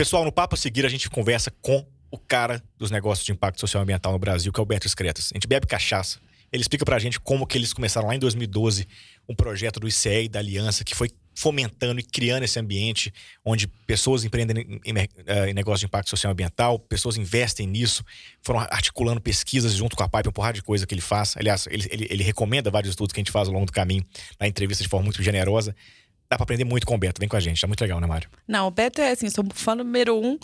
Pessoal, no papo a seguir a gente conversa com o cara dos negócios de impacto social e ambiental no Brasil, que é o Beto Excretas. A gente bebe cachaça. Ele explica pra gente como que eles começaram lá em 2012 um projeto do ICE e da Aliança que foi fomentando e criando esse ambiente onde pessoas empreendem em, em, eh, em negócios de impacto social e ambiental, pessoas investem nisso, foram articulando pesquisas junto com a PAIP, um porrada de coisa que ele faz. Aliás, ele, ele, ele recomenda vários estudos que a gente faz ao longo do caminho, na entrevista de forma muito generosa dá pra aprender muito com o Beto. Vem com a gente, tá muito legal, né, Mário? Não, o Beto é assim, sou fã número um.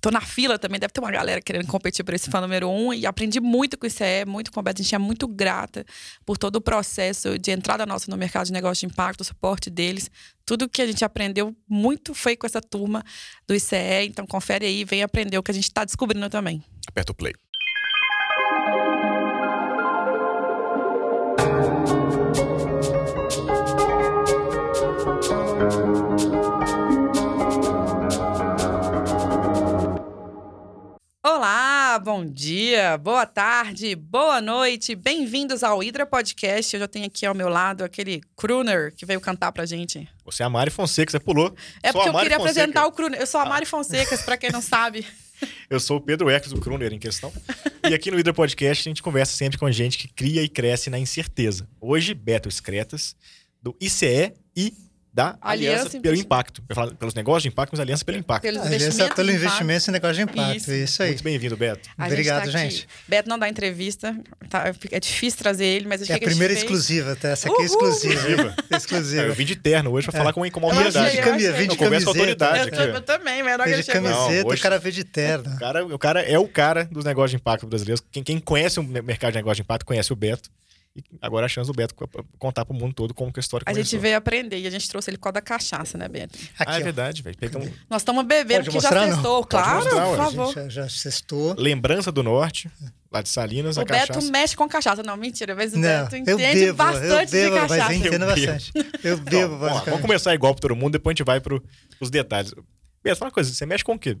Tô na fila também, deve ter uma galera querendo competir por esse fã número um. E aprendi muito com o ICE, muito com o Beto. A gente é muito grata por todo o processo de entrada nossa no mercado de negócio de impacto, o suporte deles. Tudo que a gente aprendeu muito foi com essa turma do ICE. Então confere aí, vem aprender o que a gente está descobrindo também. Aperta o play. Olá, bom dia, boa tarde, boa noite, bem-vindos ao Hidra Podcast. Eu já tenho aqui ao meu lado aquele crooner que veio cantar pra gente. Você é a Mari Fonseca, você pulou. É Sou porque eu queria Fonseca. apresentar o crooner. Eu sou a Mari Fonseca, pra quem não sabe. Eu sou o Pedro Eckes, o crooner em questão. e aqui no Hidra Podcast a gente conversa sempre com gente que cria e cresce na incerteza. Hoje, Beto Excretas, do ICE e da Aliança, Aliança pelo. Impacto. Eu falo pelos negócios de impacto, mas Aliança pelo Impacto. Pelos Aliança investimentos. pelo investimento em negócio de impacto. Isso. Isso, aí. Muito bem-vindo, Beto. A Obrigado, tá aqui. gente. Beto não dá entrevista, tá? é difícil trazer ele, mas a É a gente primeira exclusiva, tá? Essa aqui é exclusiva. Exclusiva. Eu exclusiva. vim de terno hoje pra falar com, com uma Eu autoridade. achei, eu achei. vem de Eu converso com autoridade Eu, aqui, eu também, Vem que de camiseta, Não, o cara veio de terno. O cara, o cara é o cara dos negócios de impacto brasileiros. Quem, quem conhece o mercado de negócio de impacto conhece o Beto. E agora a chance do Beto co- contar pro mundo todo como que a história A começou. gente veio aprender e a gente trouxe ele por causa da cachaça, né, Beto? Ah, é Aqui, ó. verdade, velho. Pega um... Nós estamos bebendo porque mostrar, já Pode claro, mostrar, por A favor. gente já, já cestou. Lembrança do Norte, lá de Salinas, a O Beto cachaça. mexe com cachaça. Não, mentira, mas o Não, Beto eu entende bebo, eu bastante bebo, de mas cachaça. eu entendo Eu bebo. bastante. Eu bebo, basicamente. vamos começar igual pra todo mundo, depois a gente vai pro, pros detalhes. Beto, fala uma coisa, você mexe com o quê?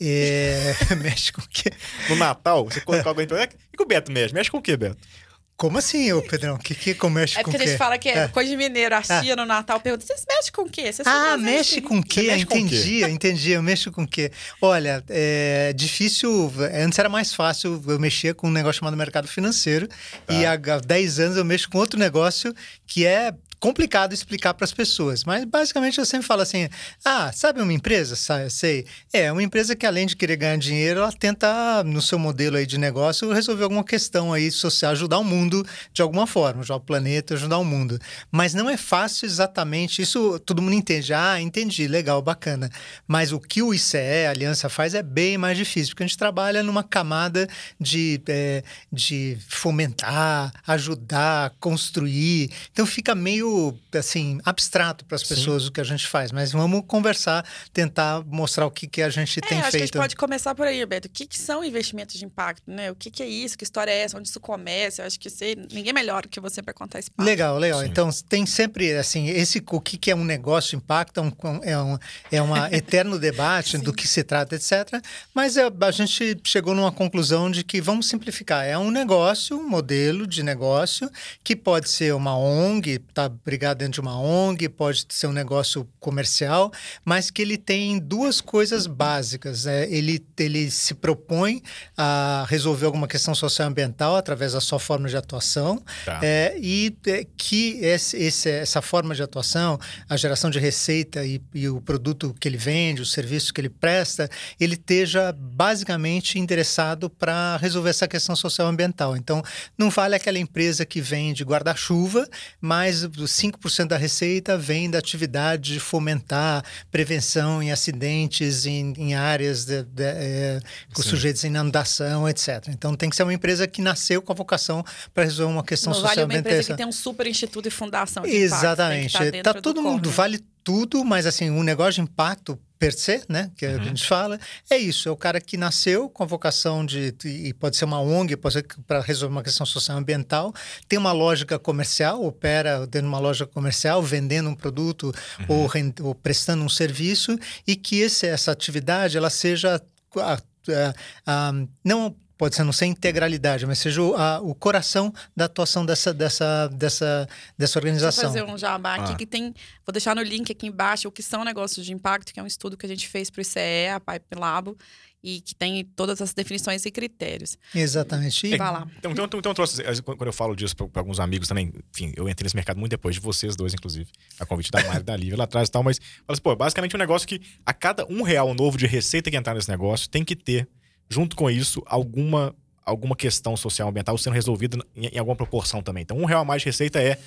É, mexe com o quê? No Natal, você coloca alguém. O que o Beto mexe? Mexe com o quê, Beto? Como assim, ô Pedrão? Que que comércio É com porque o a quê? gente fala que é, É. coisa de mineiro. A tia no Natal pergunta: vocês mexem com o quê? Vocês Ah, fazem mexe isso?" com o quê? mexe com o quê? entendi, entendi. Eu mexo com o quê? Olha, é difícil. Antes era mais fácil. Eu mexia com um negócio chamado mercado financeiro. E há 10 anos eu mexo com outro negócio que é complicado explicar para as pessoas. Mas basicamente eu sempre falo assim: ah, sabe uma empresa? Sa- Sei. É, uma empresa que além de querer ganhar dinheiro, ela tenta, no seu modelo aí de negócio, resolver alguma questão aí social, ajudar o mundo de alguma forma, ajudar o planeta, ajudar o mundo. Mas não é fácil exatamente. Isso todo mundo entende. Ah, entendi, legal, bacana. Mas o que o ICE, a Aliança, faz é bem mais difícil, porque a gente trabalha numa camada de, é, de fomentar, ajudar, construir. Então fica meio assim abstrato para as Sim. pessoas o que a gente faz. Mas vamos conversar, tentar mostrar o que, que a gente É, tem acho que a gente feito. pode começar por aí, Beto. O que, que são investimentos de impacto, né? O que, que é isso? Que história é essa? Onde isso começa? Eu acho que você, ninguém é melhor que você para contar esse papo. Legal, legal. Sim. Então tem sempre assim esse o que, que é um negócio de impacto é um é um é uma eterno debate do que se trata, etc. Mas é, a gente chegou numa conclusão de que vamos simplificar. É um negócio, um modelo de negócio que pode ser uma ONG, tá brigado dentro de uma ONG, pode ser um negócio comercial, mas que ele tem duas coisas básicas. né? Ele ele se propõe a resolver alguma questão social ambiental através da sua forma de atuação. Tá. É, e é, que esse, esse- essa forma de atuação, a geração de receita e, e o produto que ele vende, o serviço que ele presta, ele esteja basicamente endereçado para resolver essa questão social ambiental. Então, não vale aquela empresa que vende guarda-chuva, mas 5% da receita vem da atividade de fomentar prevenção em acidentes em, em áreas de, de, é, com Sim. sujeitos a inundação, etc. Então, tem que ser uma empresa que nasceu com a vocação para resolver uma questão Não vale social uma empresa que tem um super instituto e fundação de impacto. Tem que Exatamente. estar dentro Tá do todo mundo, vale tudo, mas assim, um negócio de impacto per se, né, que Uhum. a gente fala, é isso, é o cara que nasceu com a vocação de, e pode ser uma ONG, pode ser para resolver uma questão social ambiental, tem uma lógica comercial, opera dentro de uma loja comercial, vendendo um produto Uhum. ou, ren- ou prestando um serviço, e que esse, essa atividade, ela seja... ah, ah, ah, não pode ser não ser integralidade, mas seja o, a, o coração da atuação dessa, dessa, dessa, dessa organização. Vou fazer um jabá aqui ah. que tem. Vou deixar no link aqui embaixo o que são negócios de impacto, que é um estudo que a gente fez para o ICE, a Pipe Labo e que tem todas as definições e critérios. Exatamente. E, Vai lá. Então, então, então, trouxe, quando eu falo disso para alguns amigos também, enfim, eu entrei nesse mercado muito depois de vocês dois, inclusive, a convite da Mari e da Lívia lá atrás e tal, mas, mas pô, basicamente um negócio que a cada um real novo de receita que entrar nesse negócio tem que ter, junto com isso, alguma, alguma questão social ambiental sendo resolvida em, em alguma proporção também. Então, um real a mais de receita é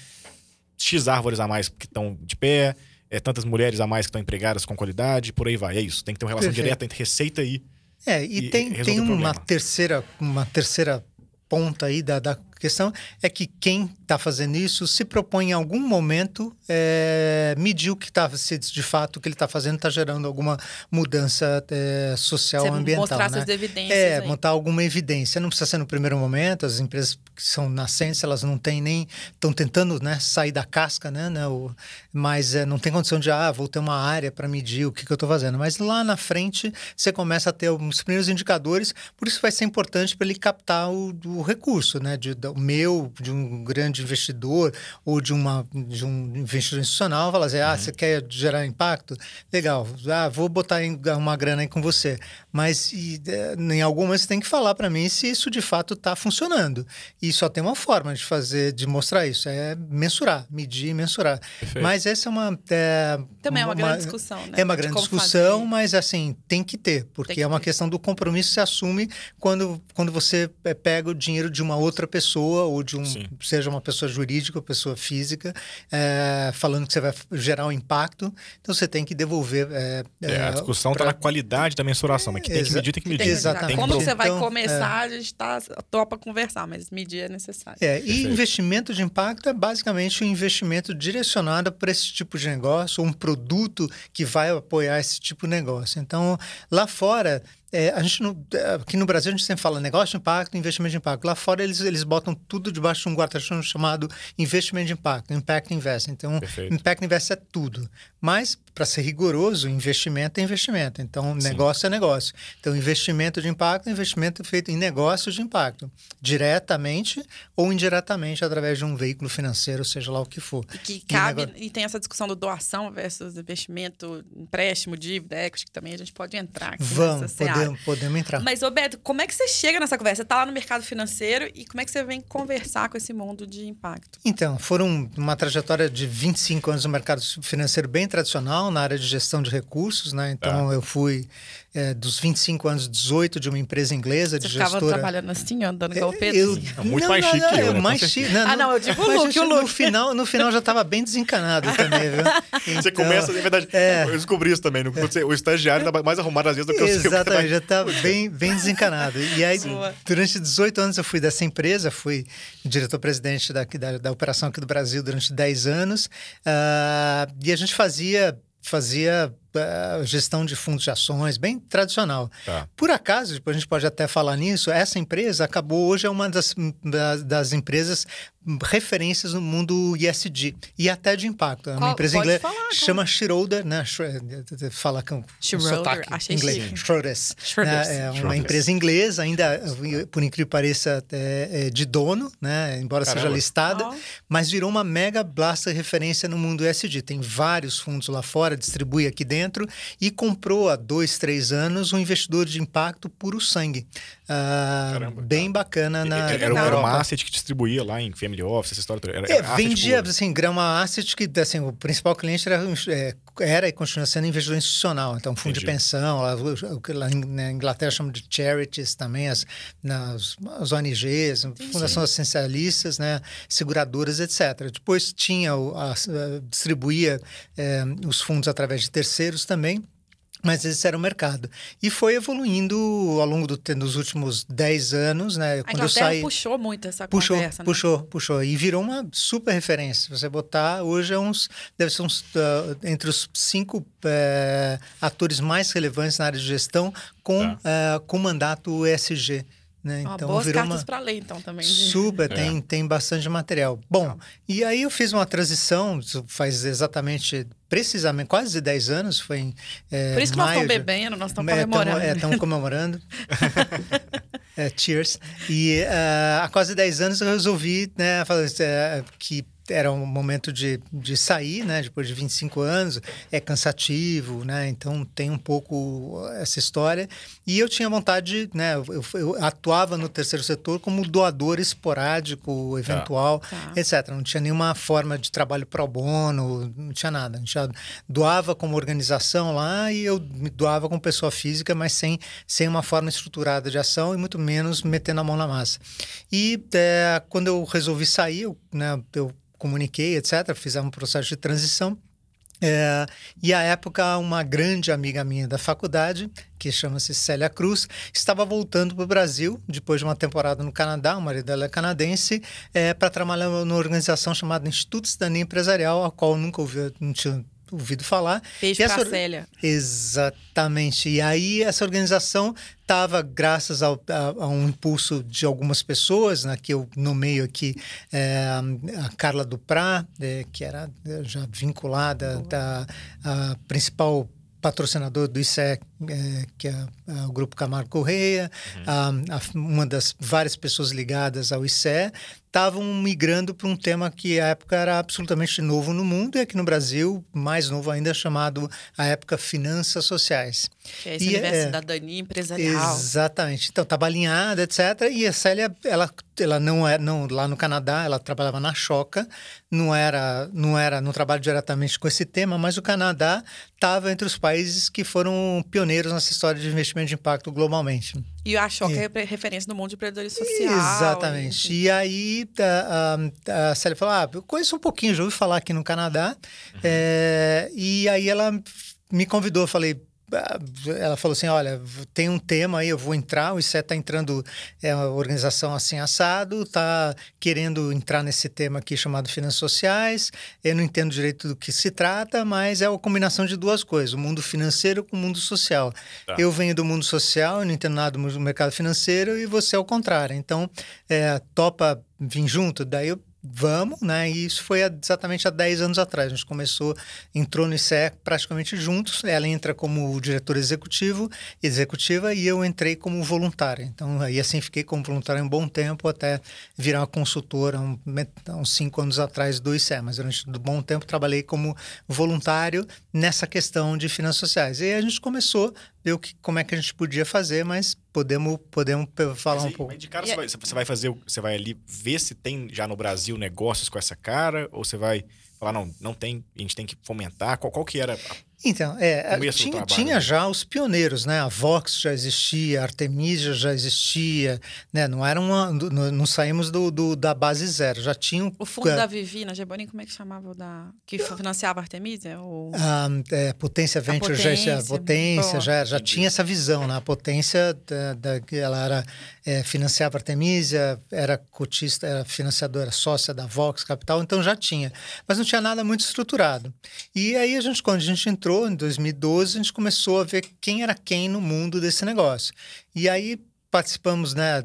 X árvores a mais que estão de pé, é tantas mulheres a mais que estão empregadas com qualidade, por aí vai. É isso. Tem que ter uma relação Perfeito. direta entre receita e é, e, e tem, tem uma terceira, uma terceira ponta aí da, da questão é que quem está fazendo isso se propõe em algum momento é, medir o que está, se de fato o que ele está fazendo está gerando alguma mudança é, social Você ambiental. Mostrar né? suas evidências. É, aí. montar alguma evidência. Não precisa ser no primeiro momento, as empresas que são nascentes, elas não têm nem. estão tentando né, sair da casca, né? né o, mas é, não tem condição de, ah, vou ter uma área para medir o que, que eu estou fazendo. Mas lá na frente você começa a ter os primeiros indicadores, por isso vai ser importante para ele captar o, o recurso, né? De, meu, de um grande investidor ou de, uma, de um investidor institucional, falar assim, ah, uhum. você quer gerar impacto? Legal, ah, vou botar uma grana aí com você. Mas e, é, em algum momento você tem que falar para mim se isso de fato está funcionando. E só tem uma forma de fazer, de mostrar isso, é mensurar, medir e mensurar. Perfeito. Mas essa é uma... É, Também é uma, uma grande discussão, né? É uma grande discussão, fazer. mas assim, tem que ter, porque que é uma ter. questão do compromisso que se assume quando, quando você é, pega o dinheiro de uma outra pessoa ou de um, Sim. seja uma pessoa jurídica ou pessoa física, é, falando que você vai gerar um impacto, então você tem que devolver. É, é, a discussão está pra... na qualidade da mensuração, mas que tem que medir, tem que medir. Tem Exatamente. Como você vai então, começar, a gente está topa conversar, mas medir é necessário. É, e investimento de impacto é basicamente um investimento direcionado para esse tipo de negócio, ou um produto que vai apoiar esse tipo de negócio. Então, lá fora, é, a gente não, é, aqui no Brasil a gente sempre fala negócio de impacto, investimento de impacto. Lá fora eles, eles botam tudo debaixo de um guarda-chuva chamado investimento de impacto, impact invest. Então, Perfeito. impact invest é tudo. Mas para ser rigoroso, investimento é investimento. Então, Sim. negócio é negócio. Então, investimento de impacto é investimento feito em negócios de impacto, diretamente ou indiretamente através de um veículo financeiro, seja lá o que for. E que cabe, e, negócio... e tem essa discussão do doação versus investimento, empréstimo, dívida, equity, que também a gente pode entrar aqui Vamos, podemos, podemos entrar. Mas, Roberto, como é que você chega nessa conversa? Você está lá no mercado financeiro e como é que você vem conversar com esse mundo de impacto? Então, foram uma trajetória de 25 anos no mercado financeiro bem tradicional, na área de gestão de recursos, né? Então, é. eu fui é, dos 25 anos, 18 de uma empresa inglesa de Você gestora. ficava trabalhando assim, andando o Pedro? Eu, é muito não, mais chique não, que eu, né? Mais chique, não, ah, não, eu digo o look, o look. No final, no final já estava bem desencanado também, viu? Então, você começa, na verdade, é, eu descobri isso também. Você, o estagiário está mais arrumado às vezes do que o seu. Exatamente, já está bem, bem desencanado. E aí, durante 18 anos eu fui dessa empresa, fui diretor-presidente da, da, da, operação aqui do Brasil durante 10 anos. Uh, e a gente fazia fazia gestão de fundos de ações, bem tradicional. Tá. Por acaso, depois a gente pode até falar nisso, essa empresa acabou hoje é uma das, das, das empresas referências no mundo ISD e até de impacto. É uma empresa inglesa falar, chama Schroeder, né? Fala com Schroeder, sotaque achei inglês. Schroeder. Né? É uma empresa inglesa, ainda por incrível que pareça, é, é de dono, né? Embora Caramba. seja listada, oh. mas virou uma mega blaster referência no mundo ISD. Tem vários fundos lá fora, distribui aqui dentro e comprou há dois, três anos um investidor de impacto puro sangue. Ah, Caramba, bem bacana na, era, na era uma asset que distribuía lá em Family Office, essa história Era, é, vendia, assim, grama asset que assim, o principal cliente era, é, era e continua sendo investidor institucional. Então, fundo Entendi. de pensão, lá, lá na Inglaterra chamam de charities também, as, nas, as ONGs, fundações assistencialistas, né, seguradoras, etc. Depois tinha, a, a, distribuía é, os fundos através de terceiros também. Mas esse era o mercado. E foi evoluindo ao longo do, dos últimos 10 anos, né? A Quando eu saí, puxou muito essa puxou, conversa, né? Puxou, puxou. E virou uma super referência. Você botar, hoje é uns... Deve ser uns... Uh, entre os cinco uh, atores mais relevantes na área de gestão com, tá. uh, com mandato ESG. Né? então, boas virou cartas uma... para ler, então, também. Super, é. tem, tem bastante material. Bom, e aí eu fiz uma transição, faz exatamente, precisamente, quase 10 anos, foi em é, Por isso que nós estamos bebendo, nós estamos é, comemorando. É, estamos comemorando. É, cheers. E uh, há quase 10 anos eu resolvi, né, falar, uh, que era um momento de, de sair, né? Depois de 25 anos, é cansativo, né? Então tem um pouco essa história. E eu tinha vontade, né? Eu, eu atuava no terceiro setor como doador esporádico, tá. eventual, tá. etc. Não tinha nenhuma forma de trabalho pro bono, não tinha nada. A gente já doava como organização lá e eu me doava como pessoa física, mas sem, sem uma forma estruturada de ação e muito menos metendo a mão na massa. E é, quando eu resolvi sair, eu, né? Eu comuniquei, etc. Fizemos um processo de transição. É, e à época, uma grande amiga minha da faculdade, que chama-se Célia Cruz, estava voltando para o Brasil depois de uma temporada no Canadá. O marido dela é canadense, é, para trabalhar numa organização chamada Instituto Cidadania Empresarial, a qual nunca ouvi, não tinha ouvido falar. Beijo essa... Célia. Exatamente. E aí essa organização estava, graças ao, a, a, um impulso de algumas pessoas, né, que eu nomeio aqui é, a Carla Duprá, é, que era já vinculada da a principal patrocinador do ICE, é, que é, é, o Grupo Camargo Correia, uhum. a, a, uma das várias pessoas ligadas ao ICE, estavam migrando para um tema que à época era absolutamente novo no mundo e aqui no Brasil, mais novo ainda, chamado a época finanças sociais. Que é esse e, universo é, cidadania empresarial. Exatamente. Então, estava alinhada, etc. E a Célia, ela, ela não é não lá no Canadá, ela trabalhava na Choca, não era não era não trabalha diretamente com esse tema, mas o Canadá estava entre os países que foram pioneiros nessa história de investimento de impacto globalmente. E a Choca é, é referência no mundo de empreendedorismo social. Exatamente. E, e aí a, a, a Célia falou: Ah, eu conheço um pouquinho, já ouvi falar aqui no Canadá. Uhum. É, e aí ela me convidou, falei ela falou assim: olha, tem um tema aí, eu vou entrar. O ICE está entrando, é uma organização assim assado, está querendo entrar nesse tema aqui chamado finanças sociais. Eu não entendo direito do que se trata, mas é a combinação de duas coisas: o mundo financeiro com o mundo social. Tá. Eu venho do mundo social, eu não entendo nada do mercado financeiro, e você é o contrário. Então, é, topa vir junto? Daí eu vamos, né? E isso foi exatamente há 10 anos atrás. A gente começou, entrou no ICE praticamente juntos. Ela entra como diretor executivo, executiva, e eu entrei como voluntária. Então, aí assim fiquei como voluntária um bom tempo até virar uma consultora um, uns cinco anos atrás do ICE. Mas durante um bom tempo trabalhei como voluntário nessa questão de finanças sociais. E aí a gente começou o que, como é que a gente podia fazer, mas podemos, podemos falar mas, um pouco. Mas de cara, você, vai, você vai fazer, você vai ali ver se tem já no Brasil negócios com essa cara, ou você vai falar, não, não tem, a gente tem que fomentar? Qual, qual que era a então, é, tinha, tinha, já os pioneiros, né? A Vox já existia, a Artemisia já existia, né? Não era uma, não, não saímos do, do, da base zero, já tinham... O fundo da Vivi, na Geboni, como é que chamava o da... Que financiava a Artemisia? O... A, é, Potência Venture, a Potência, já, potência já, já tinha essa visão, né? A Potência, da, da, ela era, é, financiava a Artemisia, era cotista, era financiadora, sócia da Vox Capital, então já tinha. Mas não tinha nada muito estruturado. E aí, a gente, quando a gente entrou em 2012, a gente começou a ver quem era quem no mundo desse negócio. E aí participamos, né,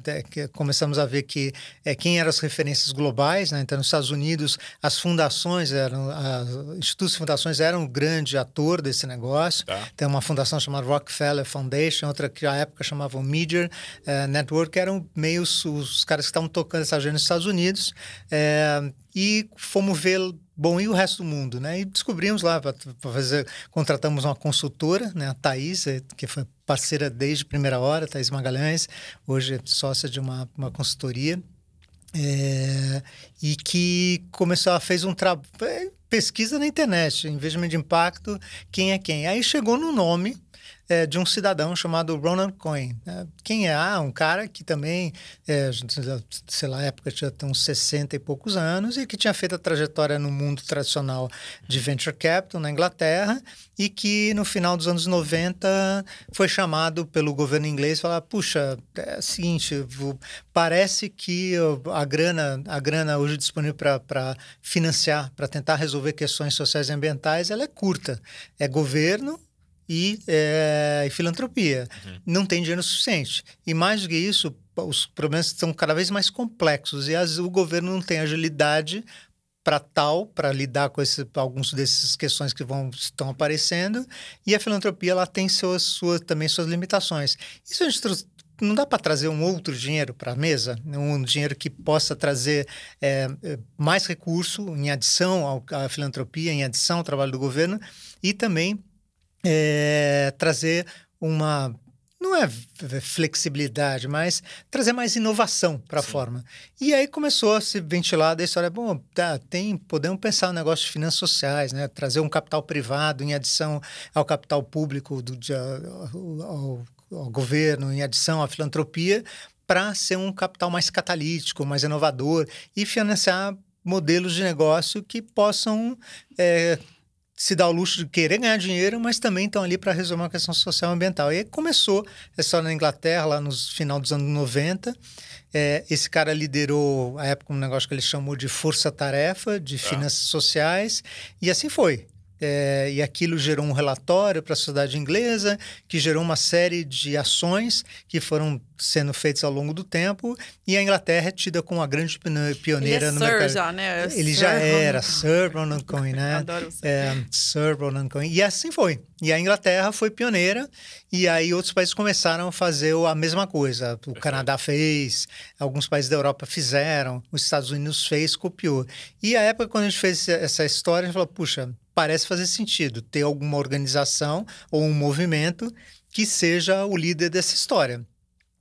começamos a ver que é, quem eram as referências globais, né, então nos Estados Unidos as fundações eram, as institutos de fundações eram um grande ator desse negócio, tá. tem uma fundação chamada Rockefeller Foundation, outra que à época chamavam Media é, Network, eram meio os, os caras que estavam tocando essa agenda nos Estados Unidos, é, e fomos ver Bom, e o resto do mundo, né? E descobrimos lá, para fazer, contratamos uma consultora, né? A Thaís, eh, que foi parceira desde a primeira hora, Thaís Magalhães, hoje é sócia de uma, uma consultoria, é, e que começou, ela fez um trabalho, eh, pesquisa na internet, investimento de impacto, quem é quem. Aí chegou no nome, é, de um cidadão chamado Ronald Cohen. É, quem é? Ah, um cara que também, é, sei lá, época tinha uns 60 e poucos anos e que tinha feito a trajetória no mundo tradicional de venture capital na Inglaterra e que no final dos anos 90 foi chamado pelo governo inglês e falar, puxa, é o seguinte, parece que a grana, a grana hoje disponível para financiar, para tentar resolver questões sociais e ambientais, ela é curta. É governo e, é, filantropia. Uhum. Não tem dinheiro suficiente. E mais do que isso, os problemas são cada vez mais complexos e as, o governo não tem agilidade para tal, para lidar com esse, alguns dessas questões que vão estão aparecendo, e a filantropia ela tem suas, suas, também suas limitações. Isso a gente não dá para trazer um outro dinheiro para a mesa, um dinheiro que possa trazer é, mais recurso em adição ao, à filantropia, em adição ao trabalho do governo e também é, trazer uma não é flexibilidade, mas trazer mais inovação para a forma. E aí começou a se ventilar da história, bom, tá, tem, podemos pensar no negócio de finanças sociais, né? trazer um capital privado em adição ao capital público do, de, ao, ao governo, em adição à filantropia, para ser um capital mais catalítico, mais inovador e financiar modelos de negócio que possam é, se dá o luxo de querer ganhar dinheiro, mas também estão ali para resolver uma questão social e ambiental. E aí começou essa história na Inglaterra, lá no final dos anos 90. É, esse cara liderou, a época, um negócio que ele chamou de força-tarefa, de tá. finanças sociais, e assim foi. É, e aquilo gerou um relatório para a sociedade inglesa, que gerou uma série de ações que foram sendo feitas ao longo do tempo, e a Inglaterra é tida como uma grande pioneira Ele é no Sir mercado. Já, né? Ele Sir já era. Sir Ronald Cohen, né? Adoro o Sir. É, Sir Ronald Cohen. E assim foi. E a Inglaterra foi pioneira, e aí outros países começaram a fazer a mesma coisa. O Canadá fez, alguns países da Europa fizeram, os Estados Unidos fez, copiou. E a época, quando a gente fez essa história, a gente falou, puxa, parece fazer sentido ter alguma organização ou um movimento que seja o líder dessa história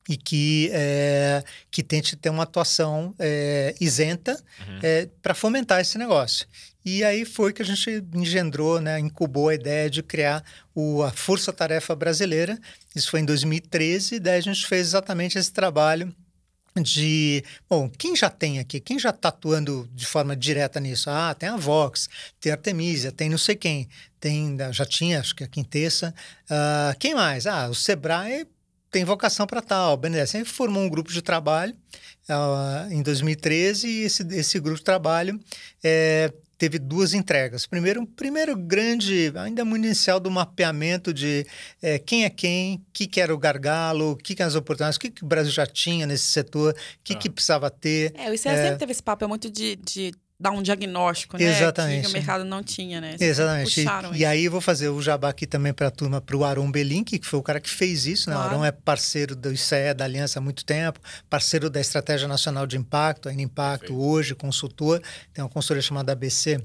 e que, é, que tente ter uma atuação é, isenta Uhum. é, para fomentar esse negócio. E aí foi que a gente engendrou, né, incubou a ideia de criar o, a Força Tarefa Brasileira. Isso foi em 2013, e daí a gente fez exatamente esse trabalho de, bom, quem já tem aqui, quem já está atuando de forma direta nisso? Ah, tem a Vox, tem a Artemisia, tem não sei quem, tem, já tinha, acho que a Quintessa. Ah, quem mais? Ah, o Sebrae tem vocação para tal. O BNDES formou um grupo de trabalho ah, em 2013 e esse, esse grupo de trabalho eh, teve duas entregas. Primeiro, um primeiro grande, ainda muito inicial, do mapeamento de eh, quem é quem, o que, que era o gargalo, o que, que eram as oportunidades, o que, que o Brasil já tinha nesse setor, o que, Ah. que precisava ter. É, o ICE sempre teve esse papel muito de, de dar um diagnóstico, né? Exatamente. Que o mercado não tinha, né? Vocês Exatamente. E, e aí eu vou fazer o jabá aqui também para a turma, para o Aron Belink, que foi o cara que fez isso. Né? O Claro. Aron é parceiro do ICE, da Aliança há muito tempo, parceiro da Estratégia Nacional de Impacto, ainda Impacto Perfeito. hoje, consultor. Tem uma consultoria chamada ABC,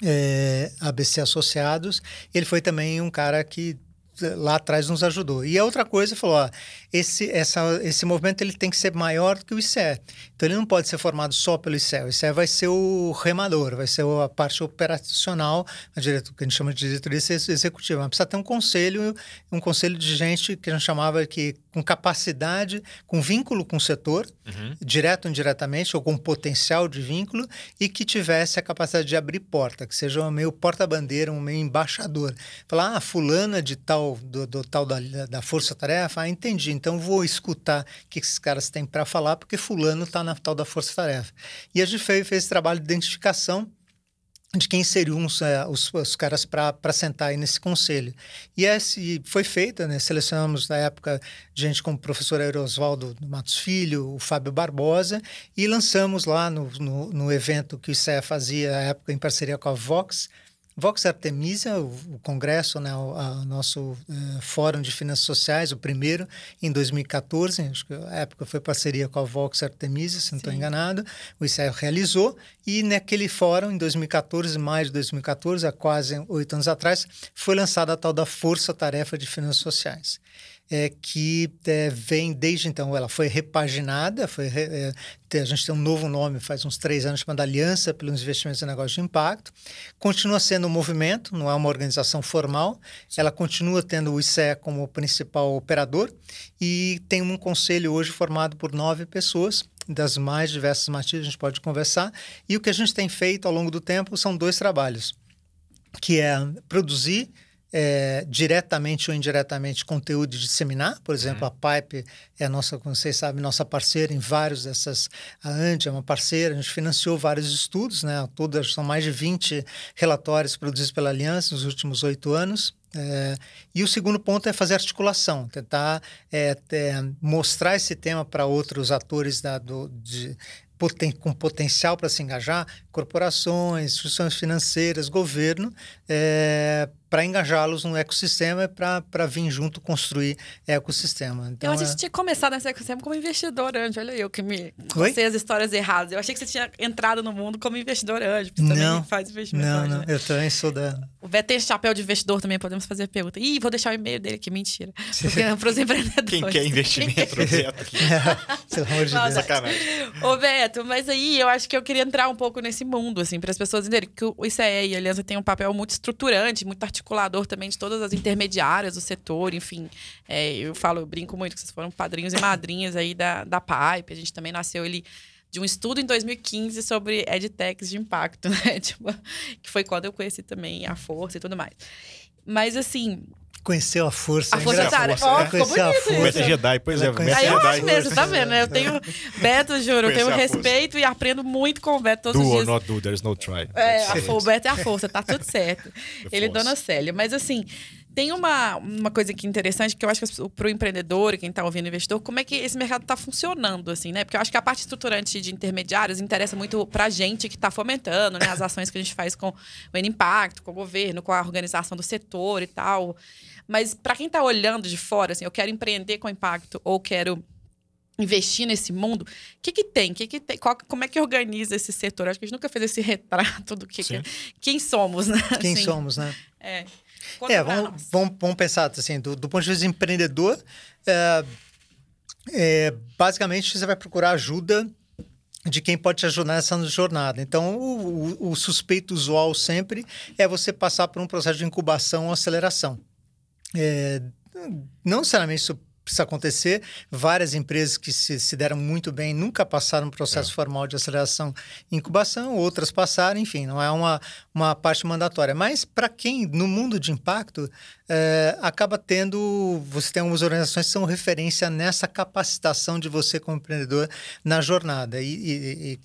é, ABC Associados. Ele foi também um cara que eh, lá atrás nos ajudou. E a outra coisa, falou, ó, esse, essa, esse movimento ele tem que ser maior do que o ICE. Então ele não pode ser formado só pelo ICE. O ICE vai ser o remador, vai ser a parte operacional, a diretor, que a gente chama de diretoria ex- executiva. Mas precisa ter um conselho, um conselho de gente que a gente chamava que com capacidade, com vínculo com o setor, Uhum. direto ou indiretamente, ou com potencial de vínculo, e que tivesse a capacidade de abrir porta, que seja um meio porta-bandeira, um meio embaixador. Falar, ah, fulano é de tal, do, do tal da, da força-tarefa, ah, entendi, então vou escutar o que esses caras têm para falar, porque fulano está na tal da força-tarefa. E a gente fez, fez esse trabalho de identificação de quem seriam os, eh, os, os caras para sentar aí nesse conselho. E esse foi feita, né? Selecionamos na época gente como o professor Aerosvaldo Matos Filho, o Fábio Barbosa, e lançamos lá no, no, no evento que o ICE fazia, à época, em parceria com a Vox, Vox Artemisia, o, congresso, né, o a- nosso eh, Fórum de Finanças Sociais, o primeiro, em 2014, acho que a época foi parceria com a Vox Artemisia, se não estou enganado, o ICE realizou, e naquele fórum, em 2014, maio de 2014, há quase oito anos atrás, foi lançada a tal da Força Tarefa de Finanças Sociais. É, que é, vem desde então, ela foi repaginada, foi re- é, a gente tem um novo nome faz uns três anos, chamado Aliança pelos Investimentos em Negócios de Impacto. Continua sendo um movimento, não é uma organização formal, ela continua tendo o ICE como principal operador e tem um conselho hoje formado por nove pessoas, das mais diversas matizes, a gente pode conversar. E o que a gente tem feito ao longo do tempo são dois trabalhos, que é produzir é, diretamente ou indiretamente conteúdo disseminar. Por exemplo, a Pipe é a nossa, como vocês sabem, nossa parceira em vários dessas. A Andi é uma parceira, a gente financiou vários estudos, né? Todas são mais de 20 relatórios produzidos pela Aliança nos últimos oito anos. É, e o segundo ponto é fazer articulação, tentar é, é, mostrar esse tema para outros atores da, do, de, com potencial para se engajar, corporações, instituições financeiras, governo, é, para engajá-los no ecossistema e para vir junto construir ecossistema. Então, eu achei é... que você tinha começado nesse ecossistema como investidor anjo. Olha eu que me sei as histórias erradas. Eu achei que você tinha entrado no mundo como investidor anjo, porque você não, também faz investimento Não, anjo, não, né? eu também sou da... O Beto tem chapéu de investidor também, podemos fazer a pergunta. Ih, vou deixar o e-mail dele aqui, mentira. Para os empreendedores. Quem quer investimento aqui? Pelo amor de Deus. Sacanagem. Ô, Beto, mas aí eu acho que eu queria entrar um pouco nesse mundo, assim, para as pessoas entenderem que o ICE e a Aliança tem um papel muito estruturante, muito articulador também de todas as intermediárias do setor, enfim. É, eu falo, eu brinco muito que vocês foram padrinhos e madrinhas aí da, da Pipe. A gente também nasceu ali de um estudo em 2015 sobre edtechs de impacto, né? Tipo, que foi quando eu conheci também a força e tudo mais. Mas assim, Conheceu a força. a é força da força, Ó, ficou Conheceu a bonito força. isso. É Jedi, pois é. Conhece Aí eu Jedi. acho mesmo, tá vendo? né? Eu tenho. Beto, juro, eu tenho respeito e aprendo muito com o Beto todos Do os or dias. not do, there's no try. É, a, o Beto é a força, tá tudo certo. Ele e force. Dona Célia. Mas assim, tem uma, uma coisa aqui interessante que eu acho que para o empreendedor, quem está ouvindo investidor, como é que esse mercado está funcionando, assim, né? Porque eu acho que a parte estruturante de intermediários interessa muito para a gente que está fomentando, né? As ações que a gente faz com o N Impacto, com o governo, com a organização do setor e tal. Mas para quem está olhando de fora, assim, eu quero empreender com impacto ou quero investir nesse mundo, o que que tem? Que que tem? Qual- como é que organiza esse setor? Acho que a gente nunca fez esse retrato do que, que Sim. quem somos, né? Quem Assim, somos, né? É, Conta É, vamos, vamos, vamos pensar assim, do, do ponto de vista empreendedor, é, é, basicamente você vai procurar ajuda de quem pode te ajudar nessa jornada. Então, o, o- o suspeito usual sempre é você passar por um processo de incubação ou aceleração. É, não necessariamente isso precisa acontecer. Várias empresas que se, se deram muito bem nunca passaram um processo formal de aceleração e incubação, outras passaram, enfim, não é uma, uma parte mandatória. Mas para quem, no mundo de impacto, é, acaba tendo. Você tem algumas organizações que são referência nessa capacitação de você como empreendedor na jornada. E, e,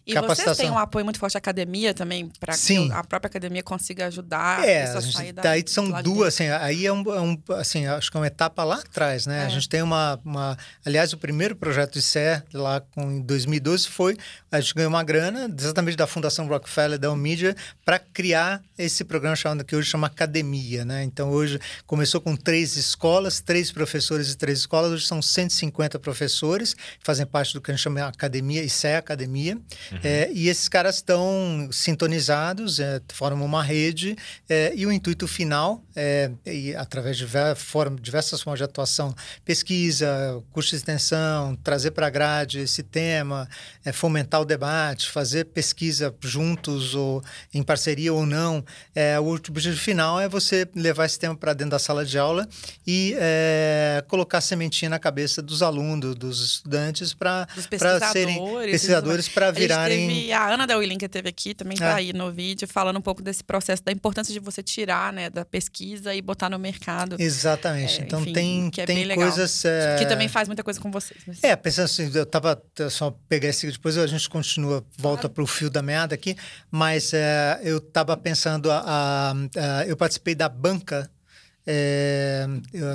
e E capacitação. têm um apoio muito forte da academia também, para que a própria academia consiga ajudar É, a a gente- sair da, daí são duas, assim, aí é um, é um, assim, acho que é uma etapa lá atrás, né? É. A gente tem uma, uma, aliás, o primeiro projeto de CE lá com, em 2012 foi, a gente ganhou uma grana exatamente da Fundação Rockefeller, da Media, para criar esse programa chamado, que hoje chama Academia, né? Então hoje começou com três escolas, três professores e três escolas, hoje são 150 professores, que fazem parte do que a gente chama de Academia, e CE Academia, É, e esses caras estão sintonizados, é, formam uma rede, é, e o intuito final, é, e através de forma- diversas formas de atuação, pesquisa, curso de extensão, trazer para a grade esse tema, é, fomentar o debate, fazer pesquisa juntos ou em parceria ou não. É, o objetivo final é você levar esse tema para dentro da sala de aula e é, colocar sementinha na cabeça dos alunos, dos estudantes, para serem pesquisadores. para virarem. teve- a Ana da Willing que teve aqui também tá É. aí no vídeo falando um pouco desse processo da importância de você tirar, né, da pesquisa e botar no mercado. Exatamente. É, então enfim, tem, que é tem coisas. é, Que também faz muita coisa com vocês. né? É, pensando assim, eu tava eu só pegar esse depois a gente continua, volta Claro. para o fio da meada aqui, mas é, eu estava pensando, a, a- a- eu participei da banca é,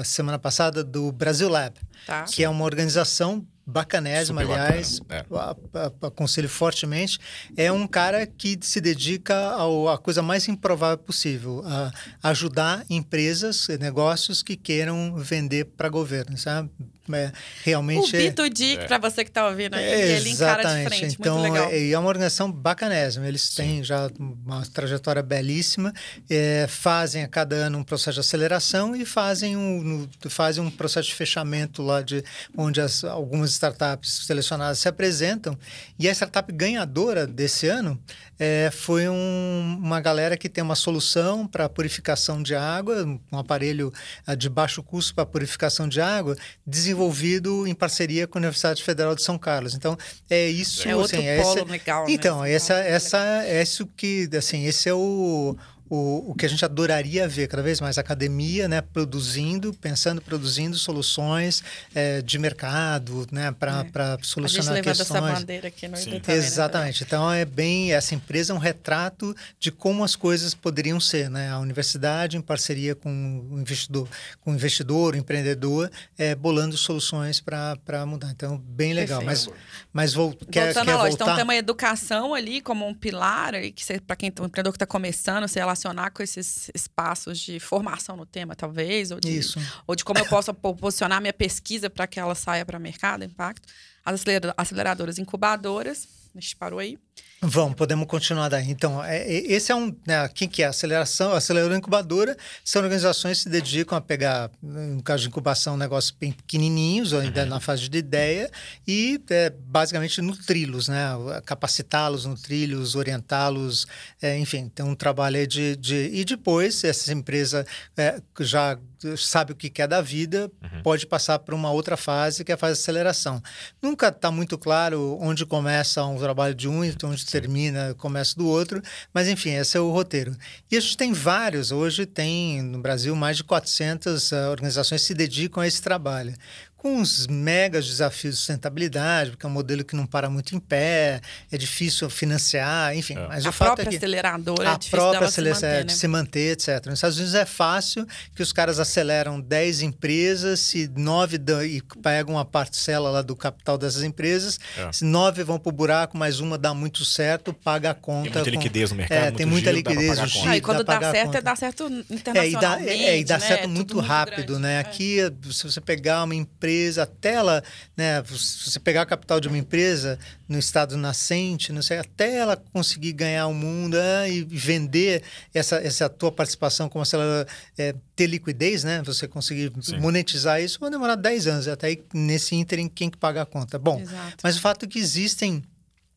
semana passada do Brasil Lab, Tá? que é uma organização bacanésima, Super aliás, bacana, a- aconselho fortemente. É um cara que se dedica ao, à coisa mais improvável possível, a ajudar empresas, negócios que queiram vender para governo, sabe? É, O realmente é- B2D, É. para você que tá ouvindo aí, é, ele encara de exatamente. frente. Então, muito legal. é, e é uma organização bacanésima. Eles têm já uma trajetória belíssima, é, fazem a cada ano um processo de aceleração e fazem um, no- fazem um processo de fechamento lá de onde as, algumas startups selecionadas se apresentam. E a startup ganhadora desse ano é, foi um- uma galera que tem uma solução para purificação de água, um aparelho ah, de baixo custo para purificação de água, desenvolvido em parceria com a Universidade Federal de São Carlos. Então, é isso. É outro assim, polo esse- legal, né? Então, São essa, Paulo, essa, é isso que, assim, esse é o, o, o que a gente adoraria ver cada vez mais academia, né, produzindo, pensando, produzindo soluções é, de mercado, né, para é. solucionar a gente questões. essa bandeira aqui no. Também, Exatamente. Né? Então é bem essa empresa é um retrato de como as coisas poderiam ser, né? A universidade em parceria com o investidor, com o investidor, o empreendedor, é, bolando soluções para mudar. Então bem legal. Perfeito. Mas mas vou, quer, Voltando quer loja, voltar? Então tem uma educação ali como um pilar e que para quem um empreendedor que está começando se relacionar com esses espaços de formação no tema, talvez, ou de, Isso. ou de como eu posso posicionar minha pesquisa para que ela saia para o mercado, impacto. As aceleradoras incubadoras, a gente parou aí. Vamos, podemos continuar daí. Então, é, esse é um. Né, quem que é? Aceleração, aceleradora incubadora são organizações que se dedicam a pegar, no caso de incubação, negócios bem pequenininhos, ou ainda uhum. na fase de ideia, e é, basicamente nutri-los, né? Capacitá-los, nutri-los, orientá-los, é, enfim, tem um trabalho de, de. E depois, essa empresa é, já sabe o que quer da vida, uhum. pode passar para uma outra fase, que é a fase de aceleração. Nunca está muito claro onde começa um trabalho de um e onde Sim. termina, começa do outro, mas enfim, esse é o roteiro. E a gente tem vários, hoje tem no Brasil mais de 400 uh, eh, organizações que se dedicam a esse trabalho com uns megas desafios de sustentabilidade, porque é um modelo que não para muito em pé, é difícil financiar, enfim. É. Mas a o própria fato é que aceleradora a é própria aceleradora se, manter, né? se manter, etc. Nos Estados Unidos é fácil que os caras aceleram 10 empresas, se nove dão, e pegam uma parcela lá do capital dessas empresas, é. se nove vão para o buraco, mais uma dá muito certo, paga a conta. Tem muita com, liquidez no mercado. É, tem muita giro, liquidez, o giro. Ah, e quando dá, dá certo, dá certo internacionalmente. É, e dá, é, e dá né? certo é muito rápido, né? Aqui, se você pegar uma empresa, até ela né, se você pegar a capital de uma empresa no estado nascente, não sei, até ela conseguir ganhar o mundo é, e vender essa, essa tua participação como se ela é, ter liquidez, né, você conseguir Sim. monetizar isso, vai demorar 10 anos, até aí, nesse ínterim quem que paga a conta. Bom, Exato. mas o fato é que existem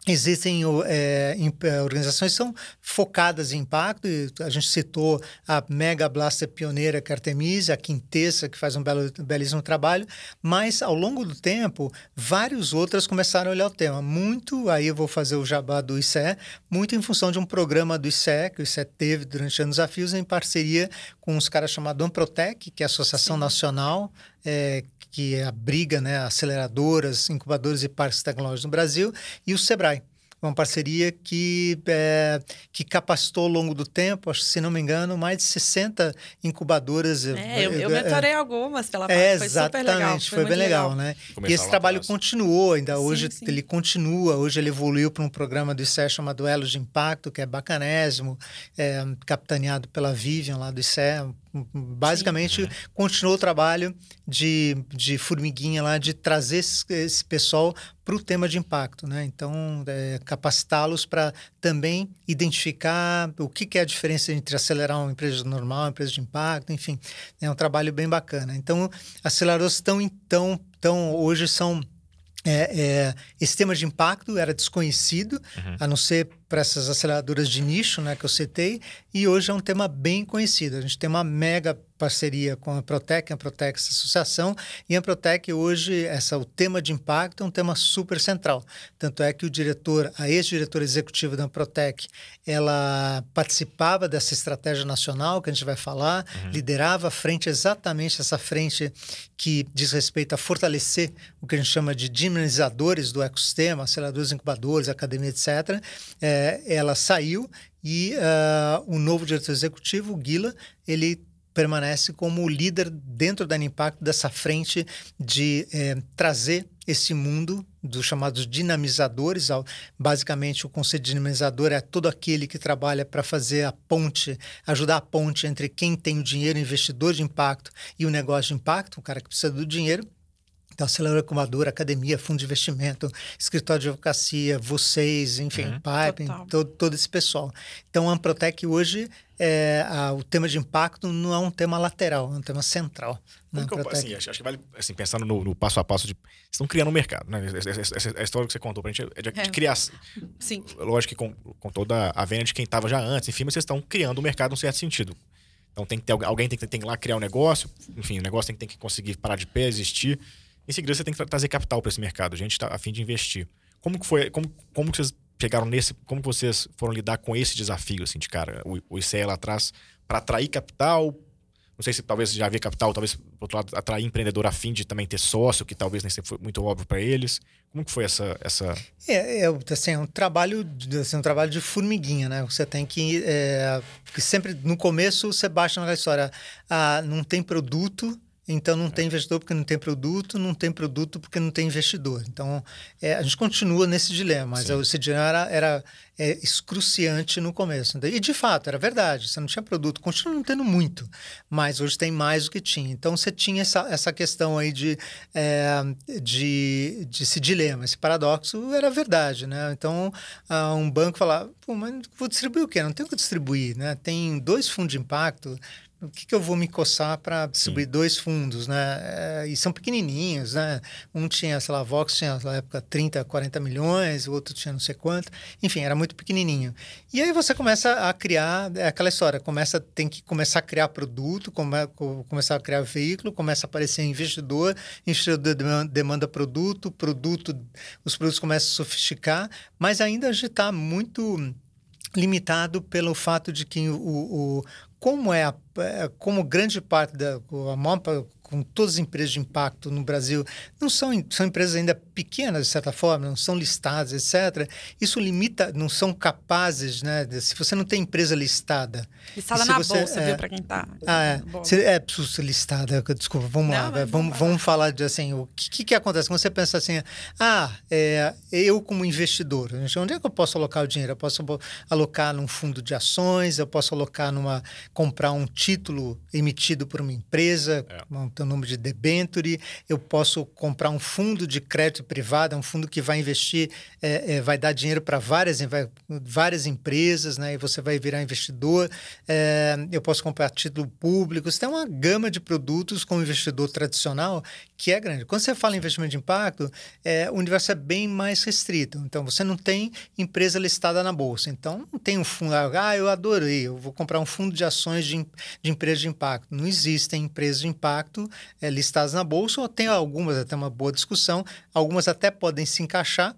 Existem é, é, organizações que são focadas em impacto, e a gente citou a Mega Blaster pioneira que é a Artemisia, a Quintessa, que faz um belo, belíssimo trabalho, mas ao longo do tempo, várias outras começaram a olhar o tema. Muito, aí eu vou fazer o jabá do ICE, muito em função de um programa do ICE, que o ICE teve durante anos desafios, em parceria com uns caras chamados Amprotec, que é a Associação Sim. Nacional é, que abriga né, aceleradoras, incubadoras e parques tecnológicos no Brasil, e o Sebrae uma parceria que, é, que capacitou ao longo do tempo, acho, se não me engano, mais de 60 incubadoras. É, eu, eu mentorei é, algumas pela parte, é, foi super legal. Foi, foi bem legal, legal né? Começar e esse trabalho atrás. continuou, ainda sim, hoje sim. ele continua, hoje ele evoluiu para um programa do ICE chamado Elos de Impacto, que é bacanésimo, é, capitaneado pela Vivian lá do ICE, basicamente Sim. continuou o trabalho de, de formiguinha lá, de trazer esse, esse pessoal para o tema de impacto, né? Então, é, capacitá-los para também identificar o que, que, é a diferença entre acelerar uma empresa normal, uma empresa de impacto, enfim, é um trabalho bem bacana. Então, aceleradores estão, então, então hoje são é, é, esse tema de impacto era desconhecido, uhum. a não ser para essas aceleradoras de nicho né, que eu citei, e hoje é um tema bem conhecido. A gente tem uma mega parceria com a Protec, a Protec essa associação, e a Protec hoje, essa, o tema de impacto é um tema super central. Tanto é que o diretor, a ex-diretora executiva da Protec, ela participava dessa estratégia nacional que a gente vai falar, uhum. liderava a frente, exatamente essa frente que diz respeito a fortalecer o que a gente chama de dinamizadores do ecossistema, aceleradores, incubadores, academia, etc. É, ela saiu e uh, o novo diretor executivo, Guila, ele permanece como líder dentro da Impacto dessa frente de eh, trazer esse mundo dos chamados dinamizadores. Basicamente, o conceito de dinamizador é todo aquele que trabalha para fazer a ponte, ajudar a ponte entre quem tem o dinheiro, investidor de impacto, e o negócio de impacto, o cara que precisa do dinheiro. Então, aceleradora incubadora, academia, fundo de investimento, escritório de advocacia, vocês, enfim, uhum. Pipe, todo, todo esse pessoal. Então, a Amprotec hoje, é, a, o tema de impacto não é um tema lateral, é um tema central. Eu, assim, acho, acho, que vale, assim, pensando no, no, passo a passo de. Vocês estão criando um mercado, né? Essa, essa, a história que você contou pra gente é de, de é. criar. Sim. Lógico que com, com toda a venda de quem estava já antes, enfim, mas vocês estão criando um mercado num certo sentido. Então tem que ter alguém tem que, tem que ir lá criar um negócio, enfim, o negócio tem, tem que conseguir parar de pé, existir. Em seguida, você tem que trazer capital para esse mercado. A gente está a fim de investir. Como que foi? Como, como que vocês chegaram nesse. Como vocês foram lidar com esse desafio, assim, de cara? O, o ICE lá atrás, para atrair capital. Não sei se talvez já havia capital, talvez, por outro lado, atrair empreendedor a fim de também ter sócio, que talvez nem foi muito óbvio para eles. Como que foi essa. essa... É, é, assim, é um trabalho, assim, um trabalho de formiguinha, né? Você tem que. É, sempre no começo você baixa naquela história. Ah, não tem produto, então não tem investidor porque não tem produto, não tem produto porque não tem investidor. Então é, a gente continua nesse dilema, mas Sim. esse dilema era, era é, excruciante no começo. E de fato era verdade, você não tinha produto, continua não tendo muito, mas hoje tem mais do que tinha. Então você tinha essa, essa questão aí de, é, de, de esse dilema, esse paradoxo era verdade, né? Então uh, um banco falava, Pô, mas vou distribuir o quê? Não tem o que distribuir, né? Tem dois fundos de impacto o que, que eu vou me coçar para distribuir Sim. dois fundos, né? É, e são pequenininhos, né? Um tinha, sei lá, a Vox tinha na época 30, 40 milhões, o outro tinha não sei quanto. Enfim, era muito pequenininho. E aí você começa a criar, é aquela história, começa, tem que começar a criar produto, come, começar a criar veículo, começa a aparecer investidor, investidor demanda produto, produto, os produtos começam a sofisticar, mas ainda a gente está muito limitado pelo fato de que o, o como é, a, como grande parte da a maior, com todas as empresas de impacto no Brasil, não são, são empresas ainda pequenas, de certa forma, não são listadas, etc. Isso limita, não são capazes, né? De, se você não tem empresa listada. Listada na você, bolsa, é, viu, para quem está. Ah, é. Se, é, preciso ser listada, desculpa, vamos não, lá, vamos, vamos falar de assim, o que, que, que, acontece quando você pensa assim, ah, é, eu como investidor, onde é que eu posso alocar o dinheiro? Eu posso alocar num fundo de ações, eu posso alocar numa, comprar um título emitido por uma empresa, é. uma, tem o nome de debenture, eu posso comprar um fundo de crédito privado, um fundo que vai investir, é, é, vai dar dinheiro para várias, várias empresas, né? e você vai virar investidor. É, eu posso comprar título público. Você tem uma gama de produtos como investidor tradicional que é grande. Quando você fala em investimento de impacto, é, o universo é bem mais restrito. Então, você não tem empresa listada na bolsa. Então, não tem um fundo, ah, eu adorei, eu vou comprar um fundo de ações de, de empresas de impacto. Não existem empresas de impacto é, listadas na bolsa, ou tem algumas, até uma boa discussão, algumas até podem se encaixar,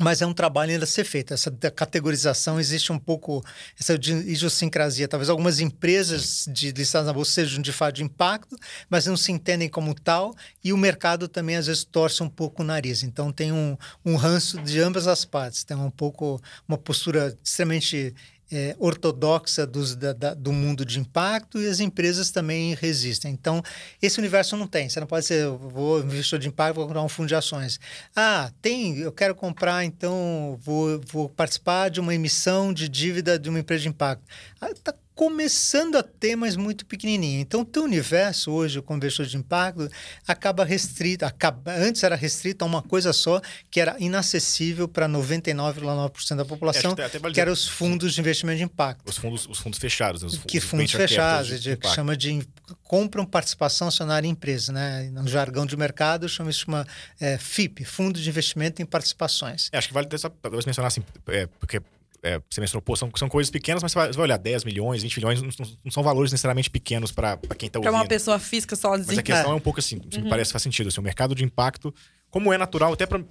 mas é um trabalho ainda a ser feito. Essa categorização existe um pouco, essa idiosincrasia. Talvez algumas empresas de listadas na bolsa sejam de fato de impacto, mas não se entendem como tal, e o mercado também às vezes torce um pouco o nariz. Então tem um, um ranço de ambas as partes. Tem um pouco uma postura extremamente é, ortodoxa dos, da, da, do mundo de impacto e as empresas também resistem. Então, esse universo não tem. Você não pode ser, vou investidor de impacto, vou comprar um fundo de ações. Ah, tem, eu quero comprar, então vou, vou participar de uma emissão de dívida de uma empresa de impacto. Ah, tá começando a ter, mas muito pequenininho. Então, o teu universo hoje, com investidor de impacto, acaba restrito, acaba, antes era restrito a uma coisa só, que era inacessível para 99,9% da população, é, que, que eram os fundos de investimento de impacto. Os fundos, os fundos fechados. Os que fundos fechados, de, que chama de compram participação acionária em empresa, né? No jargão de mercado chama isso uma é, FIP, Fundo de Investimento em Participações. É, acho que vale talvez mencionar assim, é, porque é, você mencionou, pô, são, são coisas pequenas, mas você vai, você vai olhar 10 milhões, 20 milhões, não, não são valores necessariamente pequenos para quem está ouvindo. Para uma pessoa física sozinha. Mas a questão é, é um pouco assim, uhum. me parece faz sentido. Assim, o mercado de impacto, como é natural, até para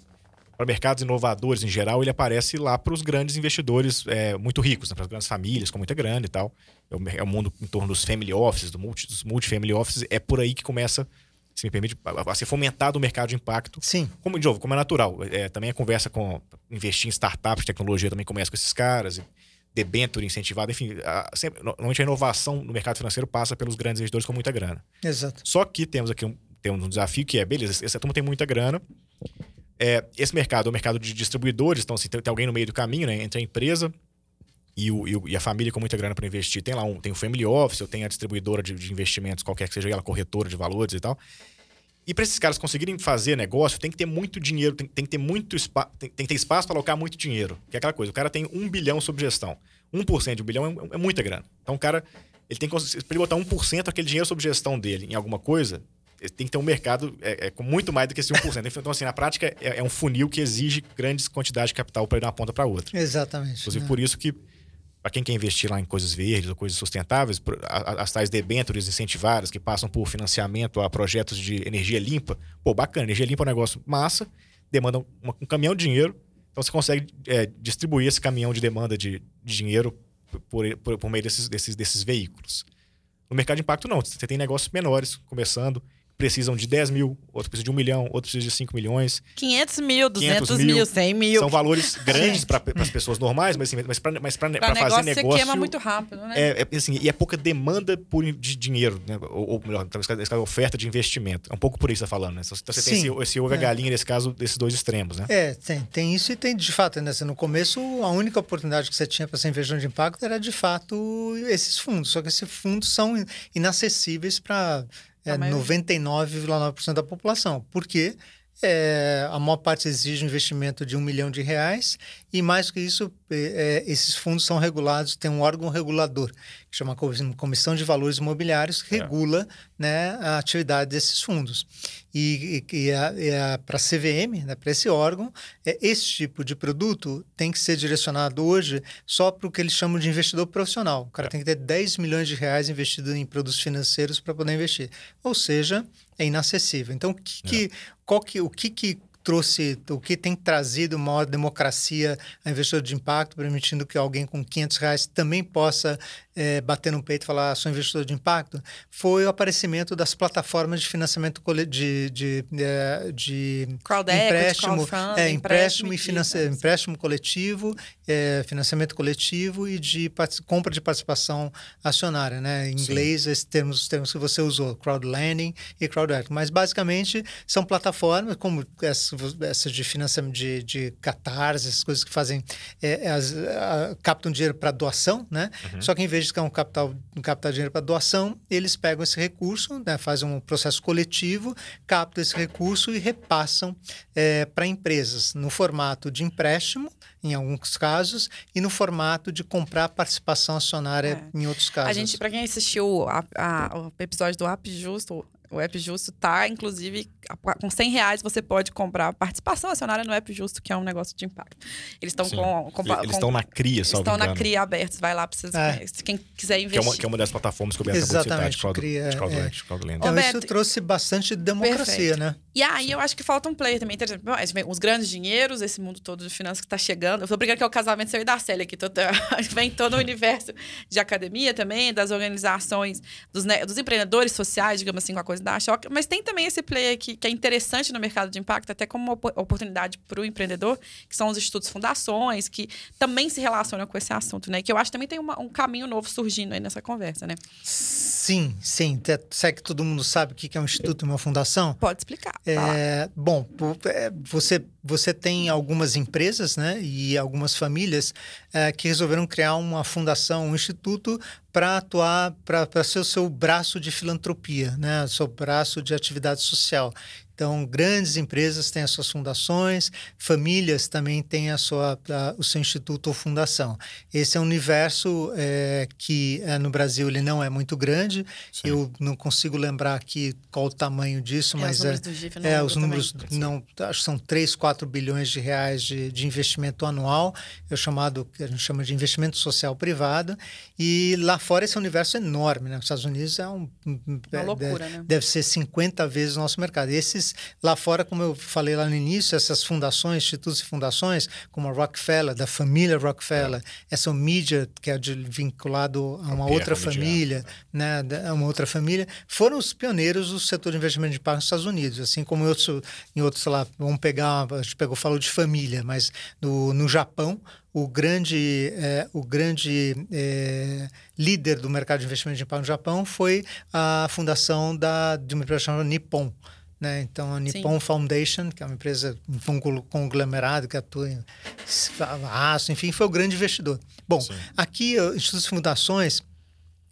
mercados inovadores em geral, ele aparece lá para os grandes investidores é, muito ricos, né, para as grandes famílias com muita grana e tal. É o, é o mundo em torno dos family offices, do multi, dos multifamily offices, é por aí que começa se me permite, a ser fomentado o mercado de impacto. Sim. Como, de novo, como é natural. É, também a conversa com investir em startups, tecnologia, também começa com esses caras. Debenture incentivado, enfim, a, sempre, normalmente a inovação no mercado financeiro passa pelos grandes investidores com muita grana. Exato. Só que temos aqui um, temos um desafio que é, beleza, essa turma tem muita grana, é, esse mercado é o mercado de distribuidores, então assim, tem, tem, alguém no meio do caminho, né, entre a empresa e, o, e, o, e a família com muita grana para investir. Tem lá um, tem o family office, ou tem a distribuidora de, de investimentos, qualquer que seja ela, corretora de valores e tal. E para esses caras conseguirem fazer negócio, tem que ter muito dinheiro, tem, tem que ter muito espaço, tem, tem, que ter espaço para alocar muito dinheiro. Que é aquela coisa, o cara tem um bilhão sob gestão. 1% de um bilhão é, é muita grana. Então o cara, ele tem que ele botar 1% aquele dinheiro sob gestão dele em alguma coisa, tem que ter um mercado é, é, com muito mais do que esse 1%. Então, assim, na prática, é, é um funil que exige grandes quantidades de capital para ir de uma ponta para outra. Exatamente. Inclusive, né? por isso que para quem quer investir lá em coisas verdes ou coisas sustentáveis, as tais debêntures incentivadas que passam por financiamento a projetos de energia limpa, pô, bacana, energia limpa é um negócio massa, demanda um caminhão de dinheiro. Então você consegue é, distribuir esse caminhão de demanda de, de dinheiro por, por, por meio desses, desses, desses veículos. No mercado de impacto, não. Você tem negócios menores começando, precisam de 10 mil, outros precisam de 1 milhão, outros precisam de 5 milhões. 500 mil, 200 mil, mil, 100 mil. São valores grandes para as pessoas normais, mas, assim, mas para mas fazer negócio... Você queima muito rápido, né? É, é, assim, e é pouca demanda por, de dinheiro, né? ou, ou melhor, talvez oferta de investimento. É um pouco por isso que você está falando, né? Então você tem esse, esse ovo é. galinha, nesse caso, desses dois extremos, né? É, tem, tem isso e tem, de fato, né? no começo, a única oportunidade que você tinha para ser investidor de impacto era, de fato, esses fundos. Só que esses fundos são inacessíveis para é 99,9% da população. Por quê? É, a maior parte exige um investimento de um milhão de reais e mais que isso, é, é, esses fundos são regulados, tem um órgão regulador, que chama Comissão de Valores Imobiliários, que é. regula né, a atividade desses fundos. E, e, e para a CVM, né, para esse órgão, é, esse tipo de produto tem que ser direcionado hoje só para o que eles chamam de investidor profissional. O cara é. tem que ter 10 milhões de reais investido em produtos financeiros para poder investir. Ou seja, é inacessível. Então, o que, que, é. qual que, o que, que trouxe, o que tem trazido maior democracia a investidor de impacto, permitindo que alguém com 500 reais também possa é, bater no peito e falar, ah, sou investidor de impacto, foi o aparecimento das plataformas de financiamento de, de, de, de empréstimo, é, empréstimo, e finance, empréstimo coletivo, é, financiamento coletivo e de compra de participação acionária, né? Em inglês, esses termos, os termos que você usou, crowdlending e crowdlending. Mas basicamente são plataformas como essas de financiamento de, de catarse, essas coisas que fazem, é, as, a, captam dinheiro para doação, né? Uhum. Só que em vez de um capital, um capital dinheiro para doação, eles pegam esse recurso, né, fazem um processo coletivo, captam esse recurso e repassam é, para empresas no formato de empréstimo, em alguns casos, e no formato de comprar participação acionária é. em outros casos. A gente, para quem assistiu a, a, o episódio do App Justo, o App Justo tá, inclusive, com 100 reais você pode comprar participação acionária no App Justo, que é um negócio de impacto. Eles estão com, com, Eles estão na CRIA, só Estão na CRIA abertos. Vai lá para vocês. É. Quem quiser investir. Que é, uma, que é uma das plataformas que o Beto Exatamente, acabou de citar, de crowd, é. Então, Beto, isso trouxe bastante democracia, Perfeito. né? E aí, eu acho que falta um player também. Os grandes dinheiros, esse mundo todo de finanças que está chegando. Eu tô brincando que é o casamento seu e da Célia aqui. Tô, vem todo o universo de academia também, das organizações, dos, né, dos empreendedores sociais, digamos assim, com a coisa da. Mas tem também esse player que, que é interessante no mercado de impacto, até como uma oportunidade para o empreendedor, que são os institutos fundações, que também se relacionam com esse assunto, né? Que eu acho que também tem uma, um caminho novo surgindo aí nessa conversa, né? Sim, sim. Será que todo mundo sabe o que é um instituto e uma fundação? Pode explicar. É, bom, é, você, você tem algumas empresas né, e algumas famílias é, que resolveram criar uma fundação, um instituto para atuar, para ser o seu braço de filantropia, né, o seu braço de atividade social. Então, grandes empresas têm as suas fundações, famílias também têm a sua, a, o seu instituto ou fundação. Esse é um universo é, que é, no Brasil ele não é muito grande. Sim. Eu não consigo lembrar aqui qual o tamanho disso, é, mas os números, é, é os números não acho que são 3, 4 bilhões de reais de, de investimento anual, é chamado a gente chama de investimento social privado. E lá fora esse é um universo enorme, né? Nos Estados Unidos é um uma é, loucura, deve, né? deve ser 50 vezes o nosso mercado. Esses lá fora, como eu falei lá no início, essas fundações, institutos e fundações, como a Rockefeller, da família Rockefeller, é. essa mídia que é de, vinculado a uma a outra família, né, a uma outra família, foram os pioneiros do setor de investimento de impacto nos Estados Unidos, assim como em outros, em outros sei lá, vamos pegar, a gente pegou, falou de família, mas no, no Japão, o grande, é, o grande é, líder do mercado de investimento de impacto no Japão foi a fundação da, de uma empresa chamada Nippon. Né? Então, a Nippon Sim. Foundation, que é uma empresa, um conglomerado que atua em aço, enfim, foi o grande investidor. Bom, Sim. aqui, institutos e fundações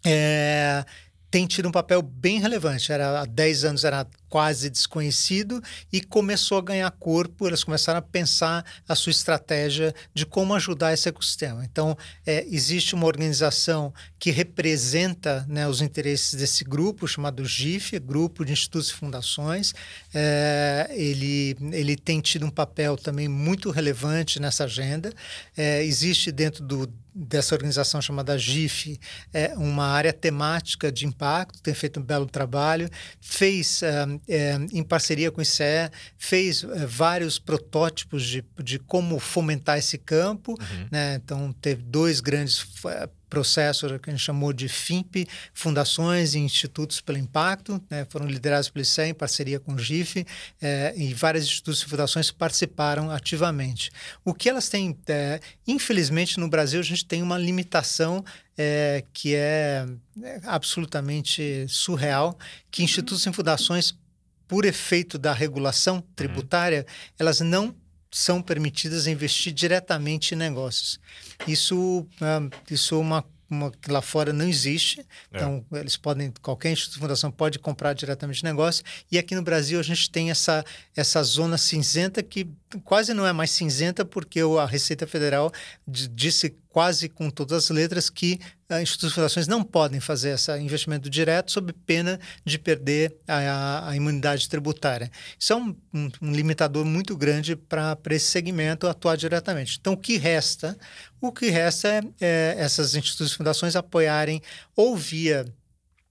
é, têm tido um papel bem relevante. Era, há 10 anos era quase desconhecido e começou a ganhar corpo, elas começaram a pensar a sua estratégia de como ajudar esse ecossistema. Então, é, existe uma organização que representa né, os interesses desse grupo, chamado GIF, Grupo de Institutos e Fundações. É, ele, ele tem tido um papel também muito relevante nessa agenda. É, existe dentro do dessa organização chamada GIF, é uma área temática de impacto, tem feito um belo trabalho, fez é, em parceria com o ICE, fez é, vários protótipos de, de como fomentar esse campo. Uhum. Né? Então, teve dois grandes processo que a gente chamou de FIMP, Fundações e Institutos pelo Impacto, né, foram liderados pelo ICE em parceria com o GIF, é, e vários institutos e fundações participaram ativamente. O que elas têm, é, infelizmente no Brasil a gente tem uma limitação é, que é, é absolutamente surreal, que institutos e fundações, por efeito da regulação tributária, elas não são permitidas investir diretamente em negócios. Isso, uh, isso é uma, uma que lá fora não existe. É. Então, eles podem, qualquer instituição fundação pode comprar diretamente negócio. E aqui no Brasil a gente tem essa, essa zona cinzenta que quase não é mais cinzenta, porque a Receita Federal disse quase com todas as letras que uh, institutos e fundações não podem fazer esse investimento direto sob pena de perder a, a, imunidade tributária. Isso é um, um, um limitador muito grande para esse segmento atuar diretamente. Então, o que resta? O que resta é, é essas instituições e fundações apoiarem ou via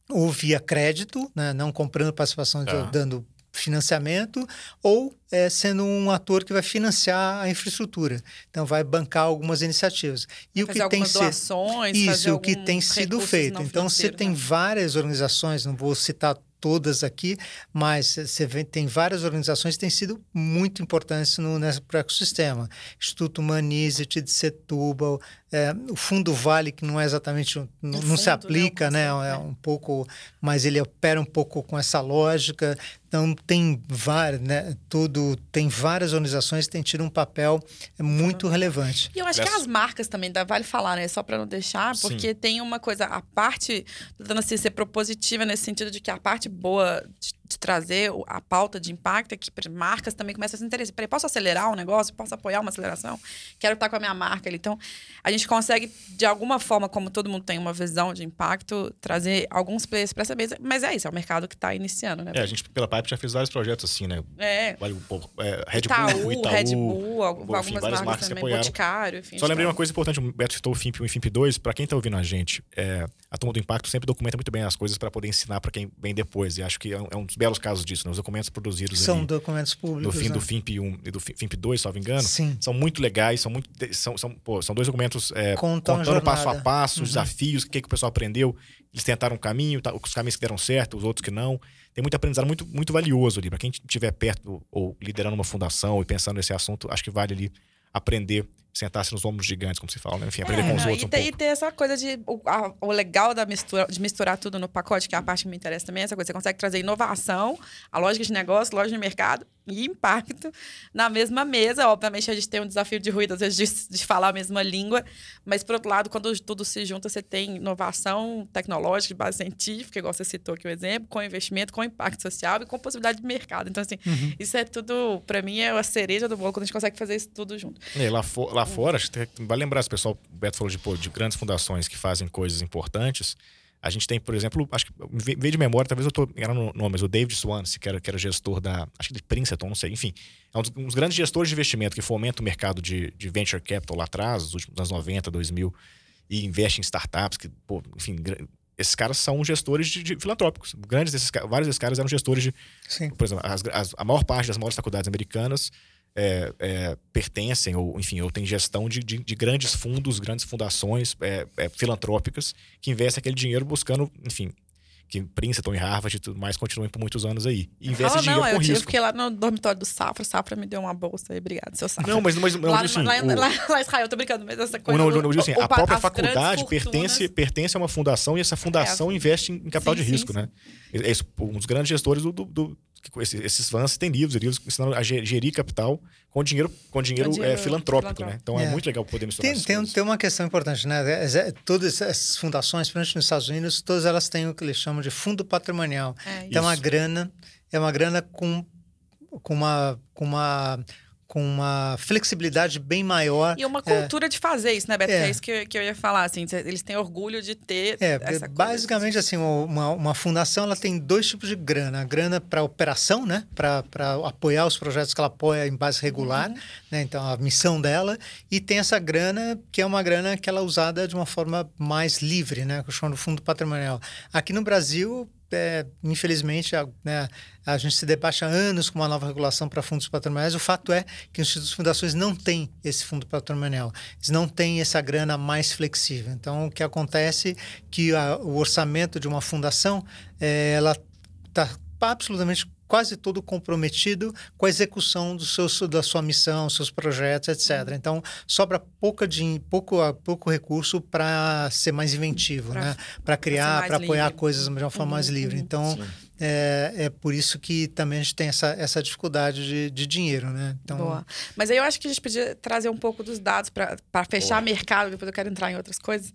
ou via crédito, né, não comprando participação, ah. dando financiamento, ou é, sendo um ator que vai financiar a infraestrutura. Então, vai bancar algumas iniciativas. E o que tem doações, isso, o que tem sido feito. Então, você tem né? várias organizações, não vou citar todas aqui, mas você vê, tem várias organizações que têm sido muito importantes no, nesse ecossistema. Instituto Manizet de Setúbal, é, o Fundo Vale, que não é exatamente, não, não se né, aplica, né? É, é um pouco, mas ele opera um pouco com essa lógica. Então tem várias, né? Tudo tem várias organizações que têm tido um papel muito relevante. E eu acho que as marcas também dá, vale falar, né? Só para não deixar, porque Sim. tem uma coisa, a parte, tentando assim, ser propositiva nesse sentido de que a parte boa de de trazer a pauta de impacto é que marcas também começam a se interessar. Peraí, posso acelerar um negócio? Posso apoiar uma aceleração? Quero estar com a minha marca ali. Então, a gente consegue, de alguma forma, como todo mundo tem uma visão de impacto, trazer alguns players para essa mesa. Mas é isso, é o mercado que está iniciando, né? É, a gente, pela Pipe, já fez vários projetos assim, né? É. Vale, é Red Itaú, Bull, Itaú, Red Bull, algumas enfim, marcas, marcas também, Boticário, enfim. Só lembrei uma coisa importante, o Beto citou o FIMP 1 e FIMP 2. Para quem está ouvindo a gente, é, a Turma do Impacto sempre documenta muito bem as coisas para poder ensinar para quem vem depois. E acho que é um, é um dos belos casos disso, né? os documentos produzidos são documentos públicos no fim né? do FIMP 1 e do FIMP 2, salvo engano, Sim. são muito legais, são muito são, são, pô, são dois documentos é, contando passo a passo, os uhum. desafios, o que, que o pessoal aprendeu, eles tentaram um caminho, tá, os caminhos que deram certo, os outros que não. Tem muito aprendizado muito, muito valioso ali. Para quem estiver perto ou liderando uma fundação e pensando nesse assunto, acho que vale ali aprender sentar-se nos ombros gigantes, como se fala, né? Enfim, aprender é, com os outros. E, um ter, e ter essa coisa de. O, a, o legal da mistura, de misturar tudo no pacote, que é a parte que me interessa também, essa coisa. Você consegue trazer inovação, a lógica de negócio, lógica de mercado e impacto na mesma mesa. Obviamente, a gente tem um desafio de ruído, às vezes, de, de falar a mesma língua, mas, por outro lado, quando tudo se junta, você tem inovação tecnológica, de base científica, igual você citou aqui o exemplo, com investimento, com impacto social e com possibilidade de mercado. Então, assim, uhum. isso é tudo, para mim, é a cereja do bolo quando a gente consegue fazer isso tudo junto. E lá, for, lá fora, acho que vai lembrar, o pessoal, o Beto falou de, pô, de grandes fundações que fazem coisas importantes. A gente tem, por exemplo, acho que veio de memória, talvez eu estou enganando no nome, mas o David Swansea, que era, que era gestor da, acho que de Princeton, não sei, enfim. É um dos, um dos grandes gestores de investimento que fomenta o mercado de, de venture capital lá atrás, nos últimos anos 90, 2000, e investe em startups, que, pô, enfim, esses caras são gestores de, de filantrópicos. Grandes desses, vários desses caras eram gestores de. Sim. Por exemplo, as, as, a maior parte das maiores faculdades americanas é, é, pertencem, ou enfim, ou têm gestão de, de, de grandes fundos, grandes fundações é, é filantrópicas que investem aquele dinheiro buscando, enfim, que Princeton e Harvard e tudo mais continuem por muitos anos aí. E investe dinheiro não, com eu risco. Eu fiquei lá no dormitório do Safra, o Safra me deu uma bolsa aí, obrigado, seu Safra. Não, mas, mas, mas lá, assim, lá, o... lá, lá, em Israel, eu tô brincando, mas essa coisa... Não, não, não, assim, o, a própria faculdade pertence, pertence a uma fundação e essa fundação é, investe em capital sim, de risco, sim, né? Sim. É, é um dos grandes gestores do, do, esses, esses fãs têm livros, livros ensinando a gerir capital com dinheiro, com dinheiro, dinheiro é, filantrópico, filantrópico, né? Então é. é. muito legal poder misturar tem, tem, tem, uma questão importante, né? É, é, todas essas fundações, principalmente nos Estados Unidos, todas elas têm o que eles chamam de fundo patrimonial. É, então, é uma grana, é uma grana com, com uma, com uma com uma flexibilidade bem maior. E uma é. cultura é, de fazer isso, né, Beto? É, é isso que, que eu ia falar, assim, eles têm orgulho de ter é, essa Basicamente, assim, uma, uma fundação ela tem dois tipos de grana. A grana para operação, né? Para apoiar os projetos que ela apoia em base regular, uhum. né? Então, a missão dela. E tem essa grana, que é uma grana que ela é usada de uma forma mais livre, né? Que eu chamo de fundo patrimonial. Aqui no Brasil, é, infelizmente, a, né, a gente se debate há anos com uma nova regulação para fundos patrimoniais. O fato é que os institutos fundações não têm esse fundo patrimonial, eles não têm essa grana mais flexível. Então, o que acontece é que a, o orçamento de uma fundação é, ela está absolutamente quase todo comprometido com a execução do seu, da sua missão, seus projetos, etc. Uhum. Então, sobra pouca de, pouco, pouco recurso para ser mais inventivo, pra, né? para criar, para apoiar livre. coisas de uma forma uhum, mais livre. Uhum. Então, é, é, por isso que também a gente tem essa, essa dificuldade de, de dinheiro. Né? Então... Boa. Mas aí eu acho que a gente podia trazer um pouco dos dados para fechar Boa. mercado, depois eu quero entrar em outras coisas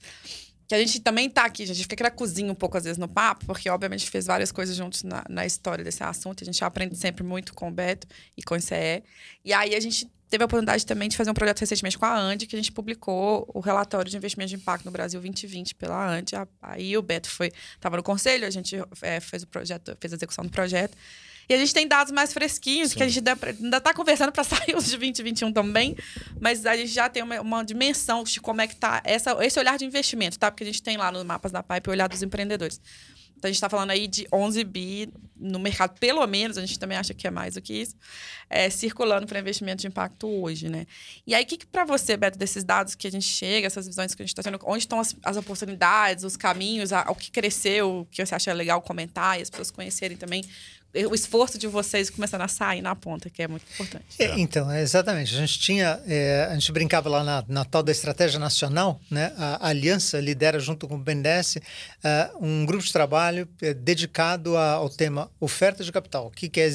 que a gente também tá aqui, a gente fica cozinha um pouco às vezes no papo, porque obviamente fez várias coisas juntos na, na história desse assunto, a gente aprende sempre muito com o Beto e com o ICE. E aí a gente teve a oportunidade também de fazer um projeto recentemente com a ANDI, que a gente publicou o relatório de investimento de impacto no Brasil 2020 pela ANDI. Aí o Beto foi, estava no conselho, a gente é, fez o projeto, fez a execução do projeto. E a gente tem dados mais fresquinhos, Sim. que a gente ainda está conversando para sair os de 2021 também, mas a gente já tem uma, uma, dimensão de como é que está esse olhar de investimento, tá? Porque a gente tem lá nos mapas da Pipe o olhar dos empreendedores. Então, a gente está falando aí de 11 bi no mercado, pelo menos, a gente também acha que é mais do que isso, é, circulando para investimento de impacto hoje, né? E aí, o que, que para você, Beto, desses dados que a gente chega, essas visões que a gente está tendo, onde estão as, as, oportunidades, os caminhos, a, o que cresceu, o que você acha legal comentar e as pessoas conhecerem também o esforço de vocês começando a sair na ponta, que é muito importante. É, então, é, exatamente. A gente tinha, é, a gente brincava lá na, na, tal da estratégia nacional, né? A, a Aliança lidera junto com o BNDES uh, um grupo de trabalho é, dedicado a, ao tema oferta de capital. O que quer,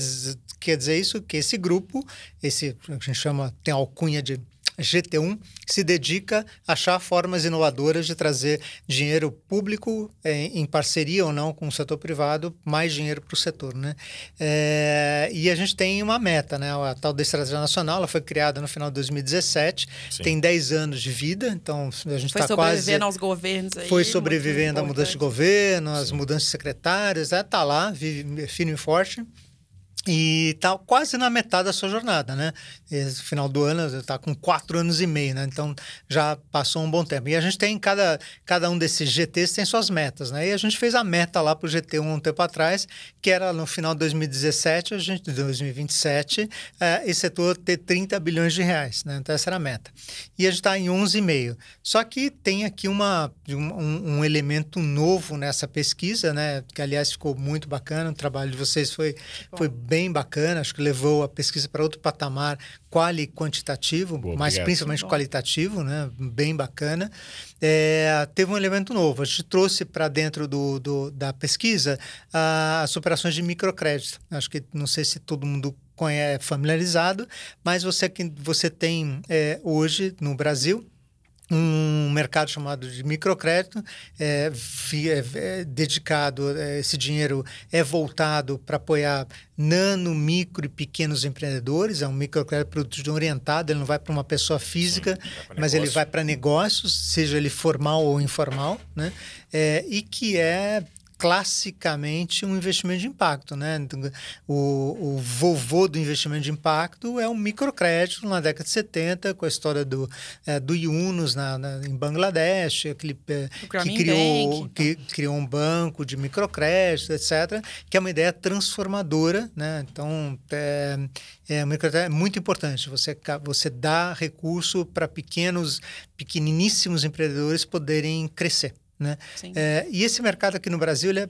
quer dizer isso? Que esse grupo, esse a gente chama, tem alcunha de GT1 se dedica a achar formas inovadoras de trazer dinheiro público é, em parceria ou não com o setor privado, mais dinheiro para o setor. Né? É, e a gente tem uma meta, né? a tal da Estratégia Nacional, ela foi criada no final de 2017, Sim. tem 10 anos de vida, então a gente está quase... Foi sobrevivendo aos governos aí. Foi sobrevivendo à mudança de governo, às mudanças de secretários, está é, tá lá, vive firme e forte. E está quase na metade da sua jornada, né? Esse final do ano está com quatro anos e meio, né? Então já passou um bom tempo. E a gente tem cada, cada um desses GTs tem suas metas, né? E a gente fez a meta lá para o GT um, tempo atrás, que era no final de 2017, a gente, 2027, é, esse setor ter 30 bilhões de reais, né? Então essa era a meta. E a gente está em 11,5. Só que tem aqui uma, um, um elemento novo nessa pesquisa, né? Que aliás ficou muito bacana, o trabalho de vocês foi, foi bem bem bacana, acho que levou a pesquisa para outro patamar quali quantitativo, Boa, mas obrigado. principalmente qualitativo, né? bem bacana. É, teve um elemento novo, a gente trouxe para dentro do, do, da pesquisa as operações de microcrédito. Acho que não sei se todo mundo é familiarizado, mas você, você tem é, hoje no Brasil um mercado chamado de microcrédito, é, é, é dedicado, é, esse dinheiro é voltado para apoiar nano, micro e pequenos empreendedores, é um microcrédito produto orientado, ele não vai para uma pessoa física, mas ele vai para negócios, seja ele formal ou informal, né? É, e que é classicamente um investimento de impacto. Né? Então, o, o vovô do investimento de impacto é um microcrédito na década de 70, com a história do, é, do Yunus na, na, em Bangladesh, aquele, é, que, criou, Bank, então. que criou um banco de microcrédito, etc., que é uma ideia transformadora. Né? Então, é, é, é muito importante. Você, você dá recurso para pequenos, pequeniníssimos empreendedores poderem crescer. Né? É, e esse mercado aqui no Brasil ele é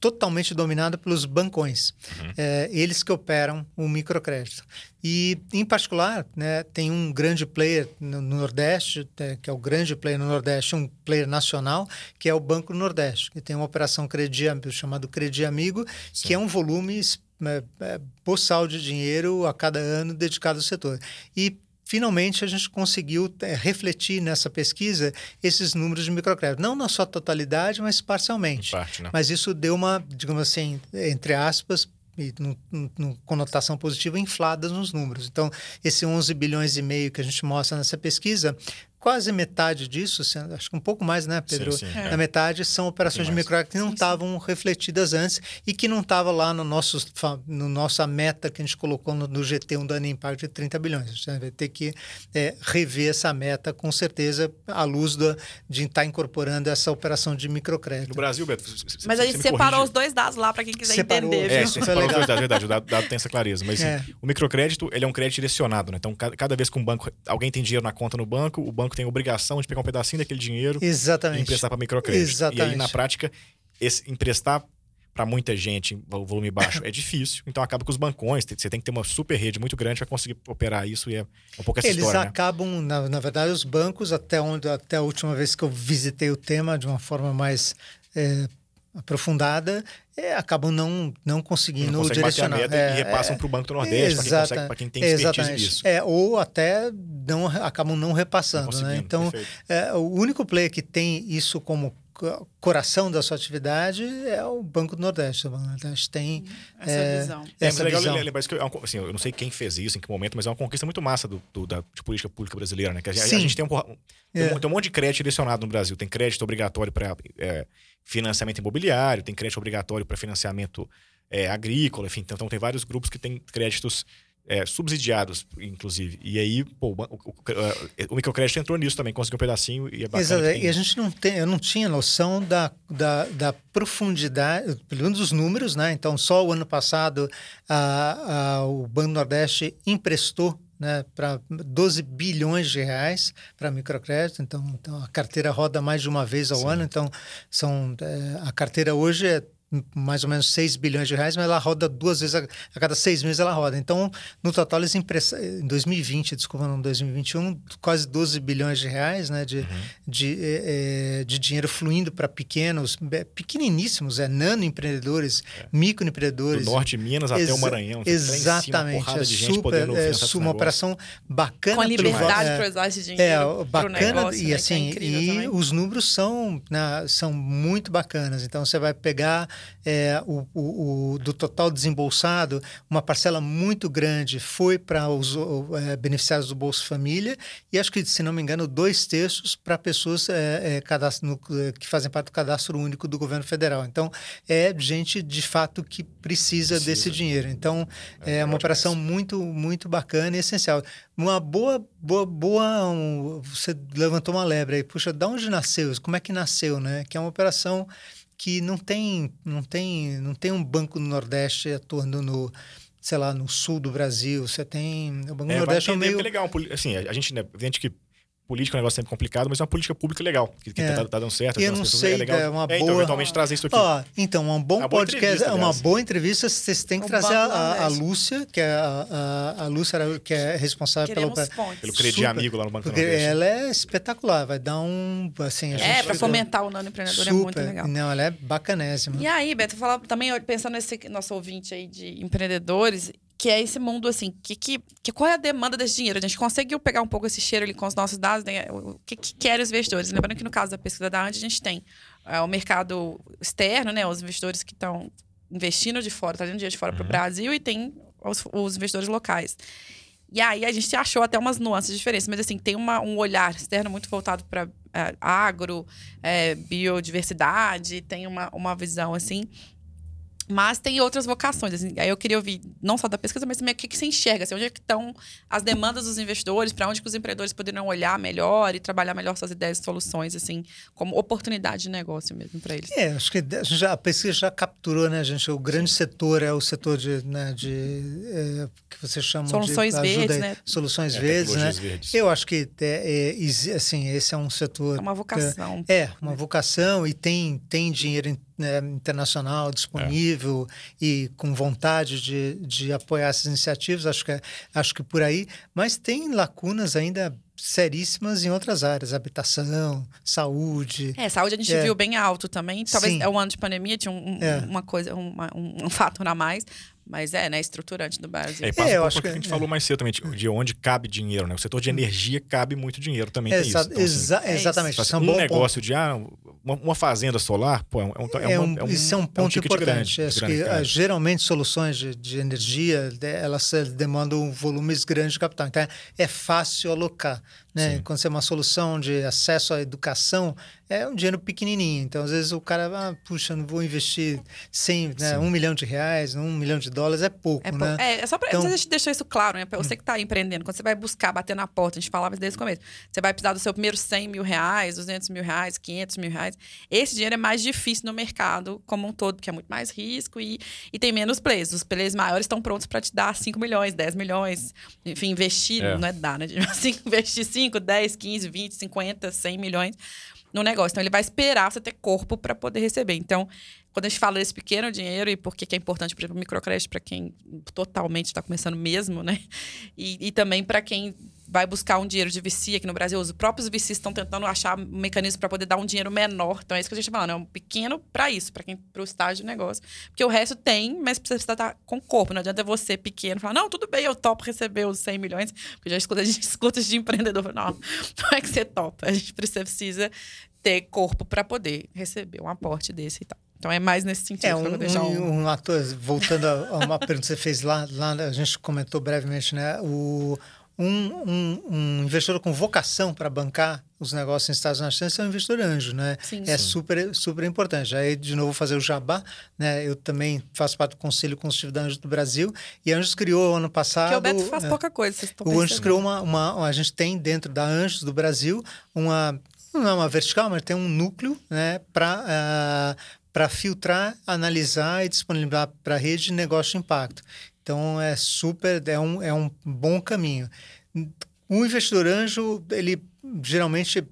totalmente dominado pelos bancões, uhum. é, eles que operam o microcrédito. E, em particular, né, tem um grande player no, no Nordeste, é, que é o grande player no Nordeste, um player nacional, que é o Banco Nordeste, que tem uma operação credi, chamado Credi Amigo, Sim. que é um volume é, é, boçal de dinheiro a cada ano dedicado ao setor. E finalmente a gente conseguiu é, refletir nessa pesquisa esses números de microcrédito. Não na sua totalidade, mas parcialmente. Parte, né? Mas isso deu uma, digamos assim, entre aspas, e no, no, conotação positiva infladas nos números. Então, esse 11 bilhões e meio que a gente mostra nessa pesquisa quase metade disso, acho que um pouco mais, né, Pedro? Sim, sim, Na é. metade são operações de microcrédito que não estavam refletidas antes e que não estava lá no nosso, no nossa meta que a gente colocou no, no GT, um dano impacto de 30 bilhões. A gente vai ter que é, rever essa meta, com certeza, à luz do, de estar incorporando essa operação de microcrédito. No Brasil, Beto. Mas a gente separou os dois dados lá para quem quiser Separou, entender. É, viu? você separou os dois dados, verdade. O dado, dado tem essa clareza. Mas É. assim, o microcrédito, ele é um crédito direcionado, né? Então, cada, cada vez que um banco, alguém tem dinheiro na conta no banco, o banco tem a obrigação de pegar um pedacinho daquele dinheiro e Exatamente. emprestar para microcrédito. Exatamente. E aí, na prática, esse emprestar para muita gente, o volume baixo, é difícil. Então, acaba que os bancões, você tem que ter uma super rede muito grande para conseguir operar isso. E é um pouco essa Eles história, né? acabam, na, na verdade, os bancos, até, onde, até a última vez que eu visitei o tema de uma forma mais é, aprofundada, é, acabam não, não conseguindo Não bater direcionar. meta É, e repassam é, para o Banco do Nordeste, para quem, quem tem expertise exatamente. nisso. É, ou até não, acabam não repassando. Não né? Então, é, o único player que tem isso como co- coração da sua atividade é o Banco do Nordeste. O Banco do Nordeste tem Essa é, visão. É, mas é essa legal visão. lembrar isso que é uma co- assim, eu não sei quem fez isso, em que momento, mas é uma conquista muito massa do, do- da de política pública brasileira, né? Que a, a gente tem um, tem, É. um, tem um monte de crédito direcionado no Brasil. Tem crédito obrigatório para financiamento imobiliário, tem crédito obrigatório para financiamento é, agrícola, enfim. Então, tem vários grupos que têm créditos é, subsidiados, inclusive. E aí, pô, o, o- o- o microcrédito entrou nisso também, conseguiu um pedacinho e é bacana. Exato. tem- E a gente não tem, eu não tinha noção da, da, da profundidade, pelo menos dos números, né? Então, só o ano passado a, a, o Banco Nordeste emprestou né, para 12 bilhões de reais para microcrédito. Então, então, a carteira roda mais de uma vez ao Sim. ano. Então, são, é, a carteira hoje é mais ou menos 6 bilhões de reais, mas ela roda duas vezes a, a cada seis meses ela roda. Então, no total, eles emprestaram, em 2020, desculpa, não, 2021, quase 12 bilhões de reais né, de, de, eh, eh, de dinheiro fluindo para pequenos, pequeniníssimos, é, nano empreendedores, do microempreendedores. norte de Minas até o Maranhão. Cima, uma Exatamente. porrada É de gente super, é, uma operação bacana. Com pelo liberdade para é, usar esse é, dinheiro. pro bacana negócio, e né, é assim, e também. os números são, né, são muito bacanas. Então você vai pegar é, o, o- o- do total desembolsado, uma parcela muito grande foi para os é, beneficiários do Bolsa Família e acho que, se não me engano, dois terços para pessoas é, é, cadastro, no- é, que fazem parte do cadastro único do governo federal. Então é gente de fato que precisa, Precisa. desse dinheiro. Então É, é, uma operação muito muito bacana e essencial. Uma boa boa boa um, você levantou uma lebre aí. Puxa, da onde nasceu? Como é que nasceu, né? Que é uma operação que não tem não tem não tem um banco do Nordeste atuando no sei lá no sul do Brasil. Você tem o banco do É, Nordeste é meio é legal. Assim, a gente, né, evidente que política é um negócio sempre complicado, mas é uma política pública legal, que, que É. tá, tá dando certo. E eu aquelas não pessoas, sei, é legal. é uma então, boa- eventualmente trazer isso aqui. Ó, então, um bom Uma boa podcast, entrevista, é uma aliás. boa entrevista. Vocês têm que O trazer a, a- a. Lúcia, que é a, a, a Lúcia, era- que é responsável Queremos pontes. Pelo crédito super, amigo lá no Banco do Porque Nordeste. ela é espetacular, vai dar um. Assim, a É, gente para fomentar o nano empreendedor é muito legal. Não, ela é bacanésima. E aí, Beto, falar também pensando nesse nosso ouvinte aí de empreendedores, que é esse mundo assim, que, que, que qual é a demanda desse dinheiro? A gente conseguiu pegar um pouco esse cheiro ali com os nossos dados, né? O que, que querem os investidores? Lembrando que no caso da pesquisa da Andi, a gente tem é, o mercado externo, né? Os investidores que estão investindo de fora, trazendo dinheiro de fora para o Brasil, e tem os, os investidores locais. E aí a gente achou até umas nuances diferentes, mas assim, tem uma, um olhar externo muito voltado para agro, é, biodiversidade, tem uma, uma visão assim. Mas tem outras vocações. Assim. Aí eu queria ouvir, não só da pesquisa, mas também o que, que você enxerga. Assim, onde é que estão as demandas dos investidores, para onde que os empreendedores poderiam olhar melhor e trabalhar melhor suas ideias e soluções, assim, como oportunidade de negócio mesmo para eles. É, acho que a, gente já, a pesquisa já capturou, né, gente? O grande setor é o setor de, né, de é, que você chama Soluções de verdes, aí, né? Soluções É, verdes, né? verdes. Eu acho que é, é, assim, esse é um setor É uma vocação. É, uma vocação e tem, tem dinheiro in- né, internacional disponível e com vontade de, de apoiar essas iniciativas, acho que, é- acho que por aí, mas tem lacunas ainda seríssimas em outras áreas, habitação, saúde. É, saúde a gente É. viu bem alto também. Talvez Sim. é um ano de pandemia, tinha um- um- É. uma coisa, uma- um, um fator a mais. Mas é, né? Estruturante do Brasil. É, e passa É, eu um pouco acho do que a que- gente é. falou mais cedo também, de onde cabe dinheiro, né? O setor de energia cabe muito dinheiro também, tem Exa- isso. Então, assim, exa- é exatamente. Isso é assim, um um bom negócio de ah, uma, uma fazenda solar, pô, é um, é um, É um, é um- isso é um é ponto importante. grande, Acho grande, que ah, geralmente soluções de, de energia de- elas eh, demandam volumes grandes de capital. Então é, é fácil alocar. Né? Sim. Quando você é uma solução de acesso à educação, é um dinheiro pequenininho. Então, às vezes, o cara, ah, puxa, não vou investir 100, né, um milhão de reais, um milhão de dólares, é pouco, É, né? é, é só pra Então- gente deixar isso claro, né? Pra você que tá empreendendo, quando você vai buscar, bater na porta, a gente falava isso desde o começo. Você vai precisar do seu primeiro 100 mil reais, 200 mil reais, 500 mil reais. Esse dinheiro é mais difícil no mercado como um todo, porque é muito mais risco e, e tem menos players. Os players maiores estão prontos para te dar 5 milhões, 10 milhões. Enfim, investir, É. não é dar, né? Assim, investir 5, 10, 15, 20, 50, 100 milhões no negócio. Então, ele vai esperar você ter corpo para poder receber. Então, quando a gente fala desse pequeno dinheiro e por que é importante, por exemplo, microcrédito para quem totalmente está começando mesmo, né? E, e também para quem vai buscar um dinheiro de VC aqui no Brasil. Os próprios VCs estão tentando achar um mecanismo para poder dar um dinheiro menor. Então é isso que a gente está falando, é um pequeno para isso, para quem para o estágio de negócio. Porque o resto tem, mas precisa estar com corpo. Não adianta você pequeno falar, não, tudo bem, eu topo receber os 100 milhões. Porque já escuta, a gente escuta de empreendedor, não, não é que você topa. A gente precisa ter corpo para poder receber um aporte desse e tal. Então é mais nesse sentido. É, um, deixar um, um ator, voltando a a uma pergunta que você fez lá, lá, a gente comentou brevemente, né? O, um, um, um investidor com vocação para bancar os negócios em Estados Unidos é um investidor anjo, né? Sim. é Sim. super, super importante. Aí, de novo, fazer o jabá, né? Eu também faço parte do Conselho Consultivo da Anjos do Brasil e a Anjos criou ano passado... Porque o Beto faz é, pouca coisa, vocês estão o Anjos criou uma, uma. A gente tem dentro da Anjos do Brasil uma. Não é uma vertical, mas tem um núcleo né, para para filtrar, analisar e disponibilizar para a rede de negócio de impacto. Então é super, é um, é um bom caminho. O investidor anjo, ele geralmente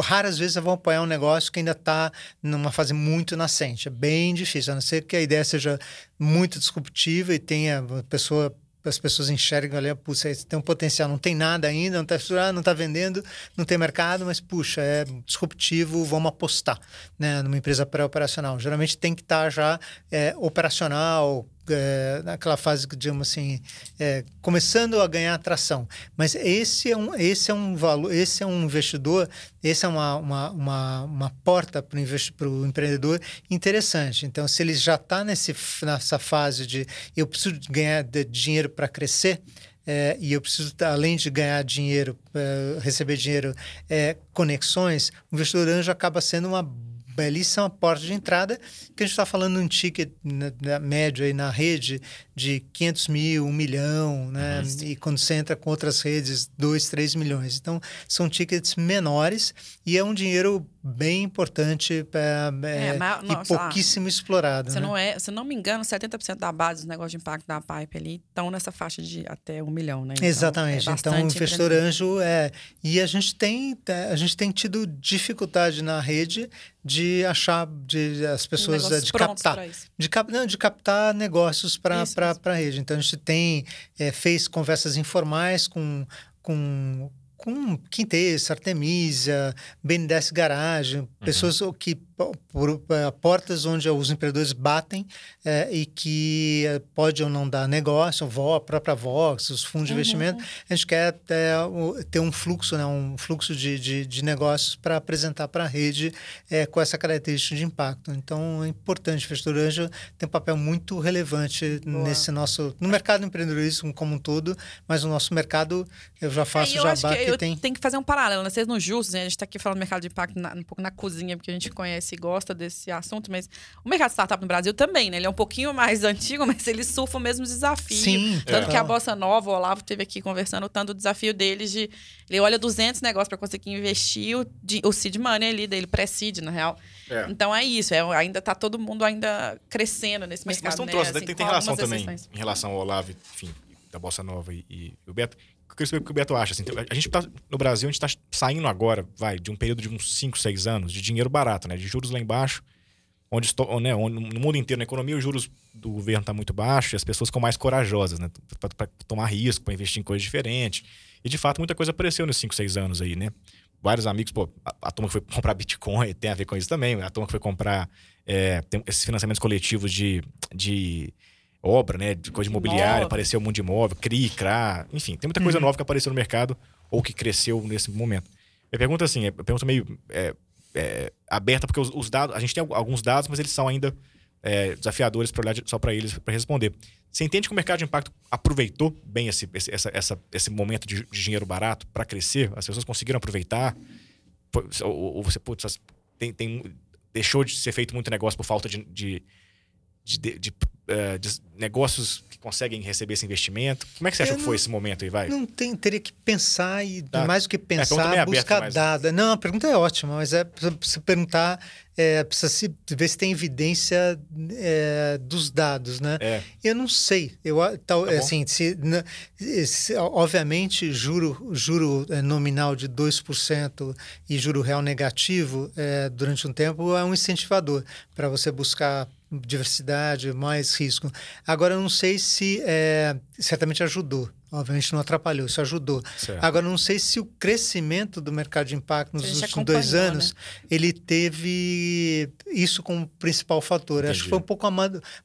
raras vezes vão apoiar um negócio que ainda está numa fase muito nascente. É bem difícil, a não ser que a ideia seja muito disruptiva e tenha pessoa as pessoas enxergam ali, puxa, tem um potencial, não tem nada ainda, não está estruturado, não está vendendo, não tem mercado, mas puxa, é disruptivo, vamos apostar né, numa empresa pré-operacional. Geralmente tem que estar já é, operacional, é, naquela fase que, digamos assim, é, começando a ganhar atração. Mas esse é um, esse é um valor, esse é um investidor, esse é uma, uma, uma, uma porta para o empreendedor interessante. Então, se ele já está nessa fase de eu preciso ganhar dinheiro para crescer, é, e eu preciso, além de ganhar dinheiro, é, receber dinheiro, é, conexões, o investidor anjo acaba sendo uma belíssima porta de entrada, que a gente está falando um ticket na, na, médio aí na rede de 500 mil, 1 milhão, né? Uhum. E quando você entra com outras redes, 2, 3 milhões. Então, são tickets menores e é um dinheiro bem importante é, é, mas, não, e pouquíssimo lá, explorado. Se, né? não é, se não me engano, 70% da base dos negócios de impacto da Pipe ali estão nessa faixa de até um milhão, né? Então, Exatamente. É então, o investidor anjo é. E a gente tem, a gente tem tido dificuldade na rede de achar de as pessoas de captar de, cap, não, de captar negócios para a rede então a gente tem é, fez conversas informais com com com Quintessa, Artemisia, BNDES Garage, uhum. pessoas que por, por, portas onde os empreendedores batem é, e que é, pode ou não dar negócio, a própria Vox, os fundos de uhum. investimento, a gente quer é, ter um fluxo, né, um fluxo de, de, de negócios para apresentar para a rede é, com essa característica de impacto. Então é importante, o investidor anjo tem um papel muito relevante Boa. nesse nosso no mercado do empreendedorismo como um todo, mas no nosso mercado eu já faço eu jabá que, que eu tem. Tem que fazer um paralelo, né? Vocês no Justus, né? a gente está aqui falando do mercado de impacto na, um pouco na cozinha, porque a gente conhece e gosta desse assunto, mas o mercado de startup no Brasil também, né? Ele é um pouquinho mais antigo, mas ele surfa o mesmo desafio. Sim, Tanto é. que a Bossa Nova, o Olavo esteve aqui conversando, tanto o desafio deles de. Ele olha 200 negócios para conseguir investir o, de, o seed money ali dele, pré-seed, na real. É. Então é isso, é, ainda tá todo mundo ainda crescendo nesse mas, mercado. Mas né? trouxe, assim, tem, tem relação também em relação ao Olavo, enfim, da Bossa Nova e, e o Beto queria saber o que o Beto acha. Assim, a gente tá, no Brasil, a gente está saindo agora, vai, de um período de uns 5, 6 anos de dinheiro barato, né? De juros lá embaixo, onde, estou, né, onde no mundo inteiro, na economia, os juros do governo tá muito baixo e as pessoas ficam mais corajosas, né? Para tomar risco, para investir em coisas diferentes. E, de fato, muita coisa apareceu nesses 5, 6 anos aí, né? Vários amigos, pô, a, a turma que foi comprar Bitcoin tem a ver com isso também. A turma que foi comprar é, esses financiamentos coletivos de... de obra, né? De coisa imobiliária, apareceu o mundo de imóvel, CRI, CRA, enfim, tem muita coisa uhum. nova que apareceu no mercado ou que cresceu nesse momento. Minha pergunta assim, é pergunta meio é, é, aberta, porque os, os, dados, a gente tem alguns dados, mas eles são ainda é, desafiadores para olhar só para eles para responder. Você entende que o mercado de impacto aproveitou bem esse, esse, essa, essa, esse momento de, de dinheiro barato para crescer? As pessoas conseguiram aproveitar? Ou, ou você putz, tem, tem, deixou de ser feito muito negócio por falta de, de, de, de uh, negócios que conseguem receber esse investimento? Como é que você acha que foi esse momento aí, vai? Não tem, teria que pensar e tá. mais do que é, pensar, é, buscar dados. Não, a pergunta é ótima, mas é precisa perguntar, é, precisa se, ver se tem evidência é, dos dados, né? É. Eu não sei. Eu, tal, tá assim, se, se, obviamente, juro, juro é, nominal de 2% e juro real negativo é, durante um tempo é um incentivador para você buscar diversidade, mais risco. Agora, eu não sei se é, certamente ajudou. Obviamente não atrapalhou, isso ajudou. Certo. Agora, não sei se o crescimento do mercado de impacto nos últimos dois anos, né? ele teve isso como principal fator. Entendi. Acho que foi um pouco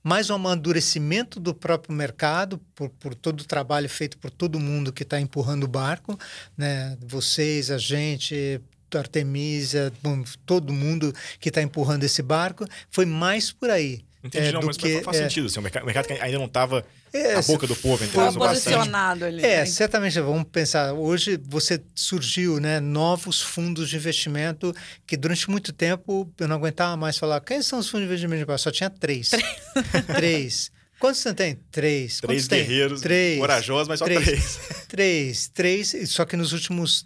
mais um amadurecimento do próprio mercado, por, por todo o trabalho feito por todo mundo que está empurrando o barco, né? Vocês, a gente, Artemisia, bom, todo mundo que está empurrando esse barco, foi mais por aí. Entendi, é, não, mas que, faz é, sentido. Assim, o, mercado, o mercado ainda não estava é, boca do povo. Estava posicionado ali. É, né? certamente. Vamos pensar. Hoje você surgiu né, novos fundos de investimento que durante muito tempo eu não aguentava mais falar. Quem são os fundos de investimento? Só tinha três. três. Quantos você tem? Três. Três Quantos guerreiros, três. corajosos, mas só três. Três. três. Três. Só que nos últimos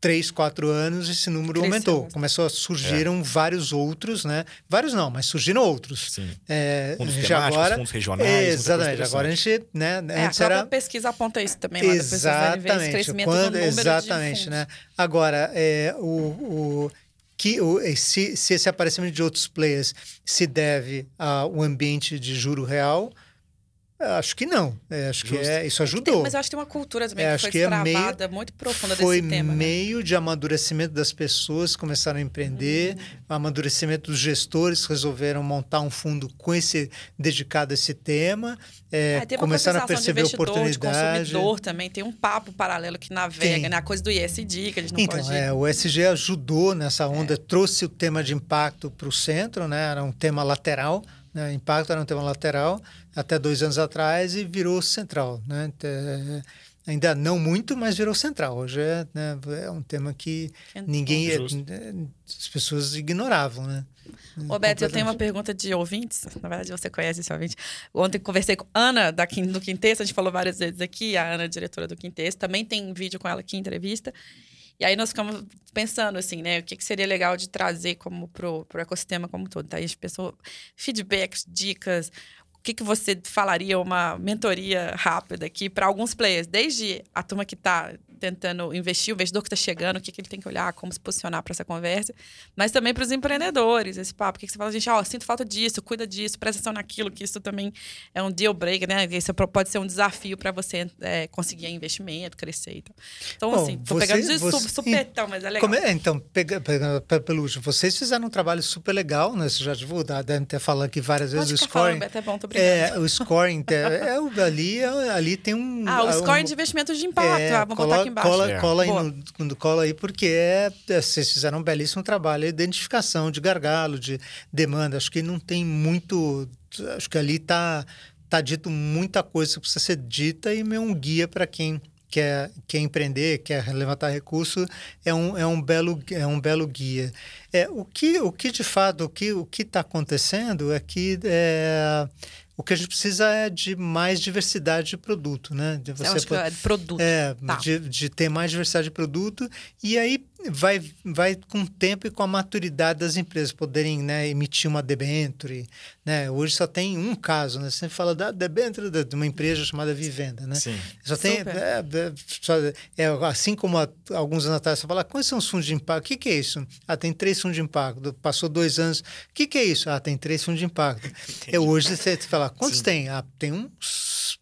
três, quatro anos, esse número Cresceu. aumentou. Começou a surgiram é. vários outros, né? Vários não, mas surgiram outros. Sim. É, fundos já agora, fundos regionais. Exatamente. Agora a gente, né? É, antes a era... pesquisa aponta isso também. Exatamente. crescimento Quando, exatamente, né? Agora, é, o, o que o, se, se esse aparecimento de outros players se deve ao ambiente de juro real Acho que não. É, acho Justo. que é, isso ajudou. Tem, mas eu acho que tem uma cultura também é, que foi que travada é meio, muito profunda foi desse tema. Foi né? meio né? de amadurecimento das pessoas que começaram a empreender, uhum. amadurecimento dos gestores que resolveram montar um fundo com esse dedicado a esse tema, é, é, começaram a perceber a oportunidade. De consumidor também tem um papo paralelo que navega, né? A coisa do ESG que a gente não então, pode. É, o ESG ajudou nessa onda, é. trouxe o tema de impacto para o centro, né? Era um tema lateral né? Impacto era um tema lateral até dois anos atrás e virou central. Né? Ainda não muito, mas virou central. Hoje é, né, é um tema que ninguém, as pessoas ignoravam, né? Roberto, eu tenho uma pergunta de ouvintes. Na verdade, você conhece esse ouvinte. Ontem conversei com Ana da, do Quintexto, a gente falou várias vezes aqui, a Ana, diretora do Quintexto. Também tem vídeo com ela aqui, entrevista. E aí nós ficamos pensando assim, né? O que, que seria legal de trazer como pro, pro ecossistema como todo. Então, a gente pensou feedbacks, dicas, o que, que você falaria, uma mentoria rápida aqui para alguns players, desde a turma que está tentando investir, o investidor que está chegando, o que, que ele tem que olhar, como se posicionar para essa conversa, mas também para os empreendedores, esse papo, o que, que você fala, gente, ó, oh, sinto falta disso, cuida disso, presta atenção naquilo, que isso também é um deal breaker, né? Isso pode ser um desafio para você é, conseguir investimento, crescer. Então, então Bom, assim, tô você, pegando de você, supetão, mas é legal. É, então, pega, pega, pelo último, vocês fizeram um trabalho super legal, né? Você já divulgou, devem ter falado aqui várias vezes Pode o scoring. Falando, é bom, é, o scoring, é, é, ali, ali tem um... Ah, o scoring um, de investimentos de impacto, é, ah, vamos botar aqui embaixo. Cola, é. cola aí no, cola aí, porque é, é, vocês fizeram um belíssimo trabalho de identificação de gargalo, de demanda. Acho que não tem muito. Acho que ali está tá dito muita coisa que precisa ser dita e é um guia para quem quer, quer empreender, quer levantar recurso, é um, é um, belo, é um belo guia. É, o, que, o que de fato, o que o está acontecendo é que é, o que a gente precisa é de mais diversidade de produto, né? De você pode, é de produto. É, tá. de, de ter mais diversidade de produto. E aí vai, vai com o tempo e com a maturidade das empresas poderem né, emitir uma debenture. Né? Hoje só tem um caso, né? Você sempre fala da debenture de uma empresa chamada Vivenda, né? Sim. Só tem... É, é, só, é, assim como há alguns anos atrás você fala, quais são os fundos de impacto? O que, que é isso? Ah, tem três fundos de impacto. Passou dois anos. O que, que é isso? Ah, tem três fundos de impacto. É, hoje você fala, quantos Sim. tem? Ah, tem uns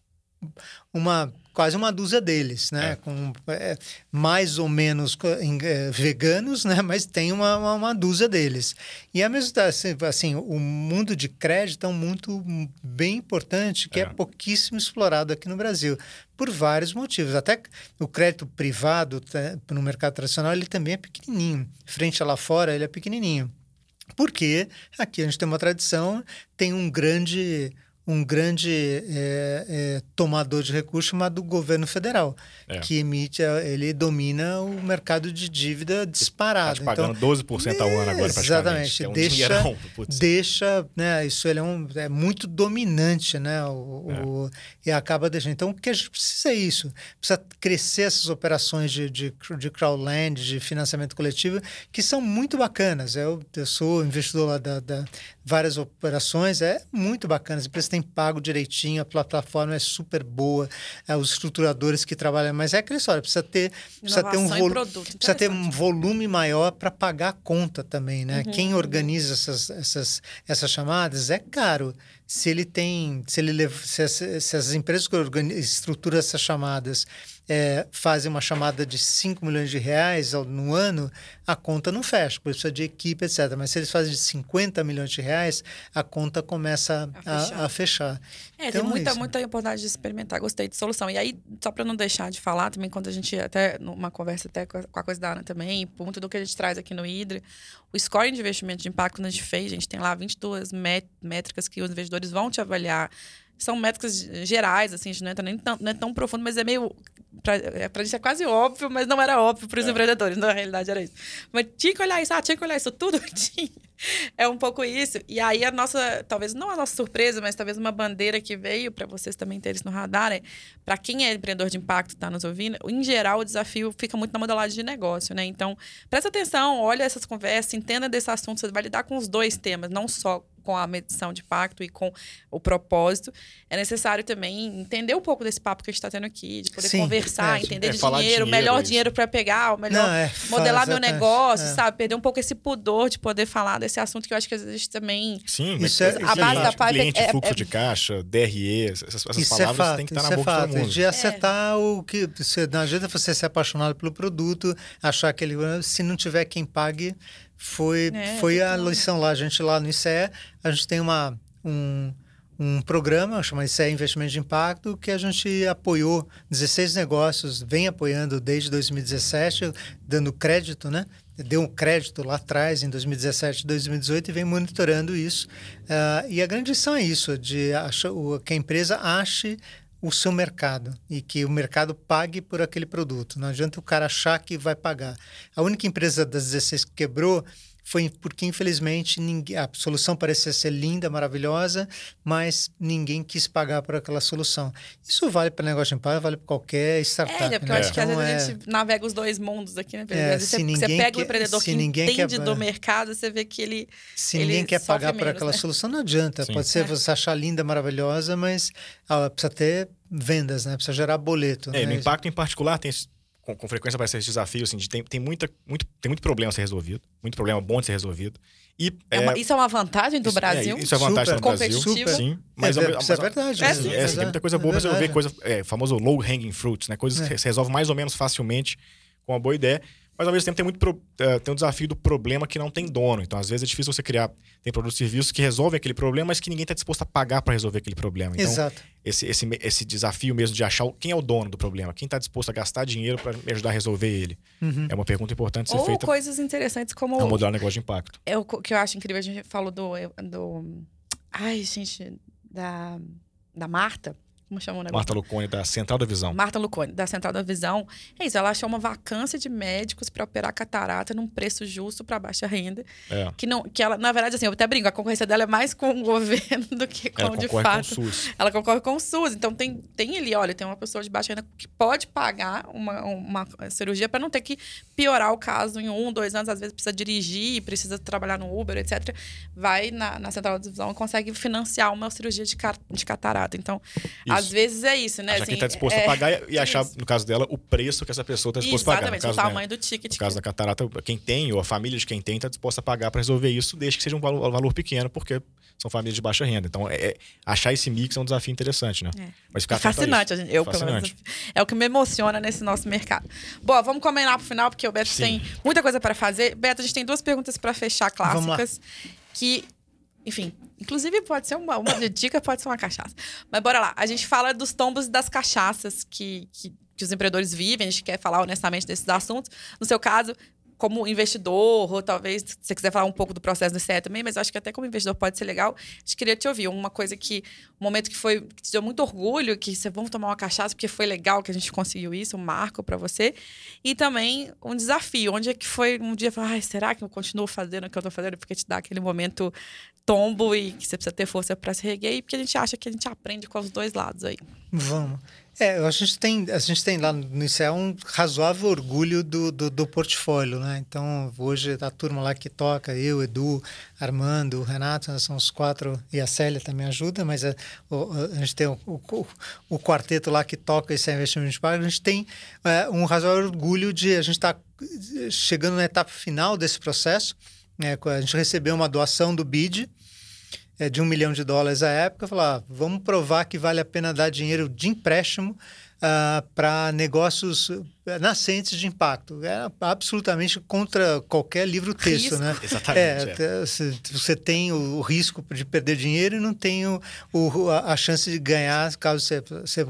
uma quase uma dúzia deles, né? É. Com é, mais ou menos é, veganos, né? Mas tem uma, uma, uma dúzia deles. E a mesma assim, assim, o mundo de crédito é um muito bem importante que é. é pouquíssimo explorado aqui no Brasil por vários motivos. Até o crédito privado tá, no mercado tradicional ele também é pequenininho. Frente a lá fora ele é pequenininho. Porque aqui a gente tem uma tradição, tem um grande um grande é, é, tomador de recursos chamado governo federal, é. que emite, ele domina o mercado de dívida disparado. Tá pagando então, 12% ao ano agora, Exatamente. É um deixa, deixa, né, isso ele é, um, é muito dominante, né, o, o, é. e acaba deixando. Então, o que a gente precisa é isso, precisa crescer essas operações de, de, de crowdlend, de financiamento coletivo, que são muito bacanas. Eu, eu sou investidor lá da, da várias operações, é muito bacana. As empresas têm pago direitinho, a plataforma é super boa, é, os estruturadores que trabalham, mas é aquela história, precisa ter, precisa ter um volume, precisa ter um volume maior para pagar a conta também, né? Uhum, Quem uhum. organiza essas, essas, essas chamadas é caro. Se ele tem, se ele se as, se as empresas que estruturam essas chamadas é, fazem uma chamada de 5 milhões de reais no ano, a conta não fecha, porque precisa de equipe, etc. Mas se eles fazem de 50 milhões de reais, a conta começa a fechar. A, a fechar. É, então, tem muita, é muita oportunidade de experimentar. Gostei de solução. E aí, só para não deixar de falar também, quando a gente, até numa conversa até com a coisa da Ana também, por muito do que a gente traz aqui no Hidre, o scoring de investimento de impacto que a gente fez, a gente tem lá 22 métricas que os investidores vão te avaliar são métricas gerais, assim, a gente não entra nem tão, não é tão profundo, mas é meio. Pra, é, pra gente é quase óbvio, mas não era óbvio para os é. empreendedores, na realidade era isso. Mas tinha que olhar isso, ah, tinha que olhar isso tudo, tinha. É um pouco isso. E aí a nossa, talvez não a nossa surpresa, mas talvez uma bandeira que veio para vocês também terem isso no radar é, para quem é empreendedor de impacto está nos ouvindo, em geral o desafio fica muito na modelagem de negócio, né? Então, presta atenção, olha essas conversas, entenda desse assunto, você vai lidar com os dois temas, não só com a medição de impacto e com o propósito, é necessário também entender um pouco desse papo que a gente está tendo aqui, de poder Sim, conversar, é, entender é, de dinheiro, o melhor isso. dinheiro para pegar, o melhor Não, é, modelar meu negócio, é. sabe? Perder um pouco esse pudor de poder falar desse assunto que eu acho que às vezes também. Sim, isso é, a base da pipe cliente, é, fluxo de caixa, DRE, essas, essas isso palavras fato, têm que estar na boca fato, de todo mundo. De acertar o que. Você, não adianta você ser apaixonado pelo produto, achar que ele. Se não tiver quem pague foi, é, foi a lição lá. A gente lá no ICE, a gente tem uma, um, um programa chamado ICE Investimento de Impacto, que a gente apoiou 16 negócios, vem apoiando desde 2017, dando crédito, né? Deu um crédito lá atrás, em 2017 2018, e vem monitorando isso. Uh, e a grande lição é isso, de achar, que a empresa ache o seu mercado e que o mercado pague por aquele produto. Não adianta o cara achar que vai pagar. A única empresa das 16 que quebrou foi porque, infelizmente, ninguém, a solução parecia ser linda, maravilhosa, mas ninguém quis pagar por aquela solução. Isso vale para negócio de impacto, vale para qualquer startup. É, porque né? eu acho que às vezes a então, gente é navega os dois mundos aqui, né? É, você, você pega o empreendedor que entende quer, do mercado, você vê que ele. Se ele ninguém quer pagar menos, por aquela né? solução, não adianta. Sim. Pode ser é. você achar linda, maravilhosa, mas ah, precisa ter vendas, né? Precisa gerar boleto. É, né? no impacto em particular tem com, com frequência aparece esse desafio, assim, de tem, tem, muita, muito, tem muito problema a ser resolvido, muito problema bom de ser resolvido. E, é uma, é, isso é uma vantagem do isso, Brasil? É, isso é vantagem super, do Brasil, super. sim. Mas, é, isso é verdade. É, sim, é, sim, tem muita coisa boa, mas eu ver coisa, é, famoso low hanging fruits, né? Coisas que se resolve mais ou menos facilmente com uma boa ideia. Mas ao mesmo tempo tem muito pro, uh, tem um desafio do problema que não tem dono. Então, às vezes é difícil você criar. Tem produtos e serviços que resolvem aquele problema, mas que ninguém está disposto a pagar para resolver aquele problema. Então, Exato. Esse, esse, esse desafio mesmo de achar quem é o dono do problema, quem está disposto a gastar dinheiro para me ajudar a resolver ele. Uhum. É uma pergunta importante ser Ou feita. Ou coisas interessantes como. É um modelar negócio de impacto. É o que eu acho incrível. A gente falou do. do ai, gente, da, da Marta como chama o negócio? Marta Lucone, da Central da Visão. Marta Lucone, da Central da Visão. É isso, ela achou uma vacância de médicos para operar catarata num preço justo para baixa renda. É. Que, não, que ela, na verdade, assim, eu até brinco, a concorrência dela é mais com o governo do que com, ela de fato. Com o SUS. Ela concorre com o SUS. Então, tem, tem ali, olha, tem uma pessoa de baixa renda que pode pagar uma, uma cirurgia para não ter que piorar o caso em um, dois anos. Às vezes precisa dirigir, precisa trabalhar no Uber, etc. Vai na, na Central da Visão e consegue financiar uma cirurgia de, de catarata. Então, e Às vezes é isso, né? Achar assim, quem está disposto é, a pagar e achar, isso. no caso dela, o preço que essa pessoa está disposta a pagar. No Exatamente, caso, o né, tamanho do ticket. no caso da catarata, quem tem, ou a família de quem tem, está disposta a pagar para resolver isso, desde que seja um valor, valor pequeno, porque são famílias de baixa renda. Então, é, é- achar esse mix é um desafio interessante, né? É. Mas ficar É fascinante, a gente- eu, pelo menos, Fascinante. é o que me emociona nesse nosso mercado. Bom, vamos combinar pro final, porque o Beto Sim. tem muita coisa para fazer. Beto, a gente tem duas perguntas para fechar Vamos lá. clássicas, que, enfim, inclusive pode ser uma, uma dica, pode ser uma cachaça. Mas bora lá. A gente fala dos tombos e das cachaças que, que, que os empreendedores vivem, a gente quer falar honestamente desses assuntos. No seu caso, como investidor, ou talvez se você quiser falar um pouco do processo do CE também, mas acho que até como investidor pode ser legal. A gente queria te ouvir. Uma coisa que, um momento que foi, que te deu muito orgulho, que você vamos tomar uma cachaça porque foi legal que a gente conseguiu isso, um marco para você. E também um desafio, onde é que foi um dia, falar, será que eu continuo fazendo o que eu tô fazendo? Porque te dá aquele momento tombo e que você precisa ter força para se erguer, e porque a gente acha que a gente aprende com os dois lados aí. Vamos. É, a gente tem, a gente tem lá no ICE um razoável orgulho do, do, do portfólio, né? Então, hoje a turma lá que toca, eu, Edu, Armando, Renato, nós somos quatro, e a Célia também ajuda, mas a, o- a gente tem o, o, o quarteto lá que toca esse investimento de a gente tem é, um razoável orgulho de a gente estar chegando na etapa final desse processo. Né? a gente recebeu uma doação do BID, é, de um milhão de dólares à época, falar, ah, vamos provar que vale a pena dar dinheiro de empréstimo para negócios nascentes de impacto. É absolutamente contra qualquer livro-texto, Risco. né? Exatamente. É, é. você- tem o, risco de perder dinheiro e não tem o, o- a, a chance de ganhar caso você, você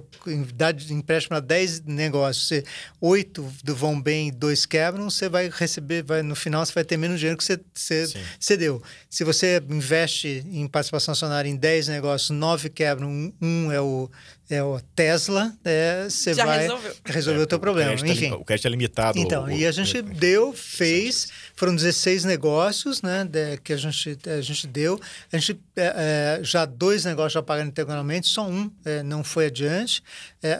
dá de empréstimo a 10 negócios, você, 8 vão bem e 2 quebram, você vai receber, vai, no final você vai ter menos dinheiro que você, você, você deu. Se você investe em participação acionária em 10 negócios, 9 quebram, um, um é o, é o Tesla, é, você Já vai resolveu. resolver o teu problema. Crédito é Enfim. o crédito é limitado. Então, o- e a gente o- deu, fez, foram 16 negócios, né, de- que a gente, a gente deu. A gente, é, é, já dois negócios já pagaram integralmente, só um é, não foi adiante.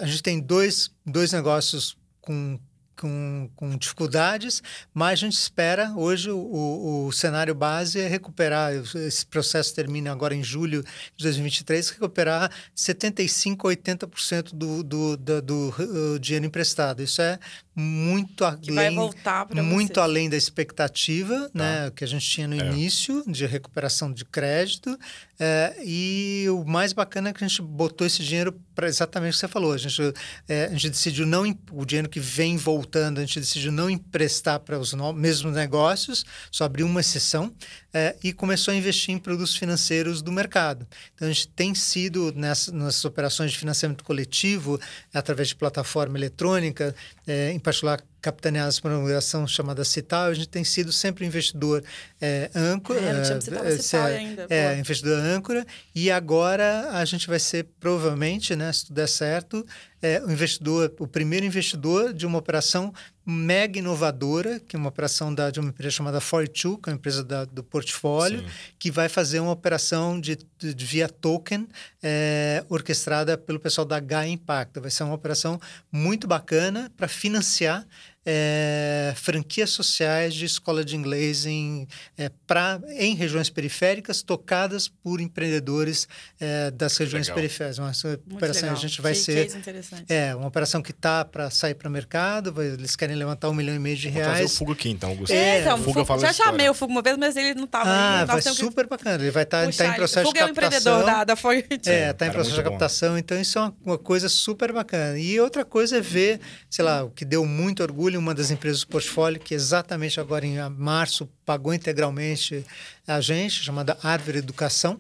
A gente tem dois, dois negócios com, com, com dificuldades, mas a gente espera, hoje o, o, o cenário base é recuperar, esse processo termina agora em julho de 2023, recuperar 75% a 80% do, do, do, do, uh, dinheiro emprestado. Isso é muito Que vai além voltar para muito você. além da expectativa né, que a gente tinha no É. início de recuperação de crédito. É, e o mais bacana é que a gente botou esse dinheiro para exatamente o que você falou. A gente, é, a gente decidiu não. O dinheiro que vem voltando, a gente decidiu não emprestar para os no- mesmos negócios, só abriu uma exceção, é, e começou a investir em produtos financeiros do mercado. Então a gente tem sido nessas, nessas operações de financiamento coletivo, através de plataforma eletrônica, é, em particular capitaneadas por uma organização chamada Cital, a gente tem sido sempre investidor é, âncora. É, não tinha é, citado é, Cital é, ainda, É, investidor âncora. E agora a gente vai ser, provavelmente, né, se tudo der certo, é, o investidor, o primeiro investidor de uma operação mega inovadora, que é uma operação da, de uma empresa chamada Fortwo, que é uma empresa da- do portfólio, Sim. que vai fazer uma operação de, de- de via token é, orquestrada pelo pessoal da Gaia Impacto. Vai ser uma operação muito bacana para financiar é, franquias sociais de escola de inglês em, é, pra, em regiões periféricas, tocadas por empreendedores é, das regiões Legal. periféricas. Uma Muito operação legal. a gente vai Que ser interessante. é uma operação que está para sair para o mercado. vai- Eles querem levantar um milhão e meio de Vou trazer o reais. Fugo aqui, então, Augusto. É, então, o Fugo, Fuga fala já chamei o Fugo uma vez, mas ele não estava Ah, aí. vai Nós temos que super bacana. Ele vai estar puxar em ele. processo Fugo de é um empreendedor captação. da, da Fortune. É, está em cara, processo de muito bom. captação, então isso é uma, uma coisa super bacana. E outra coisa é ver, sei lá, o que deu muito orgulho, uma das empresas do portfólio, que exatamente agora em março pagou integralmente a gente, chamada Árvore Educação.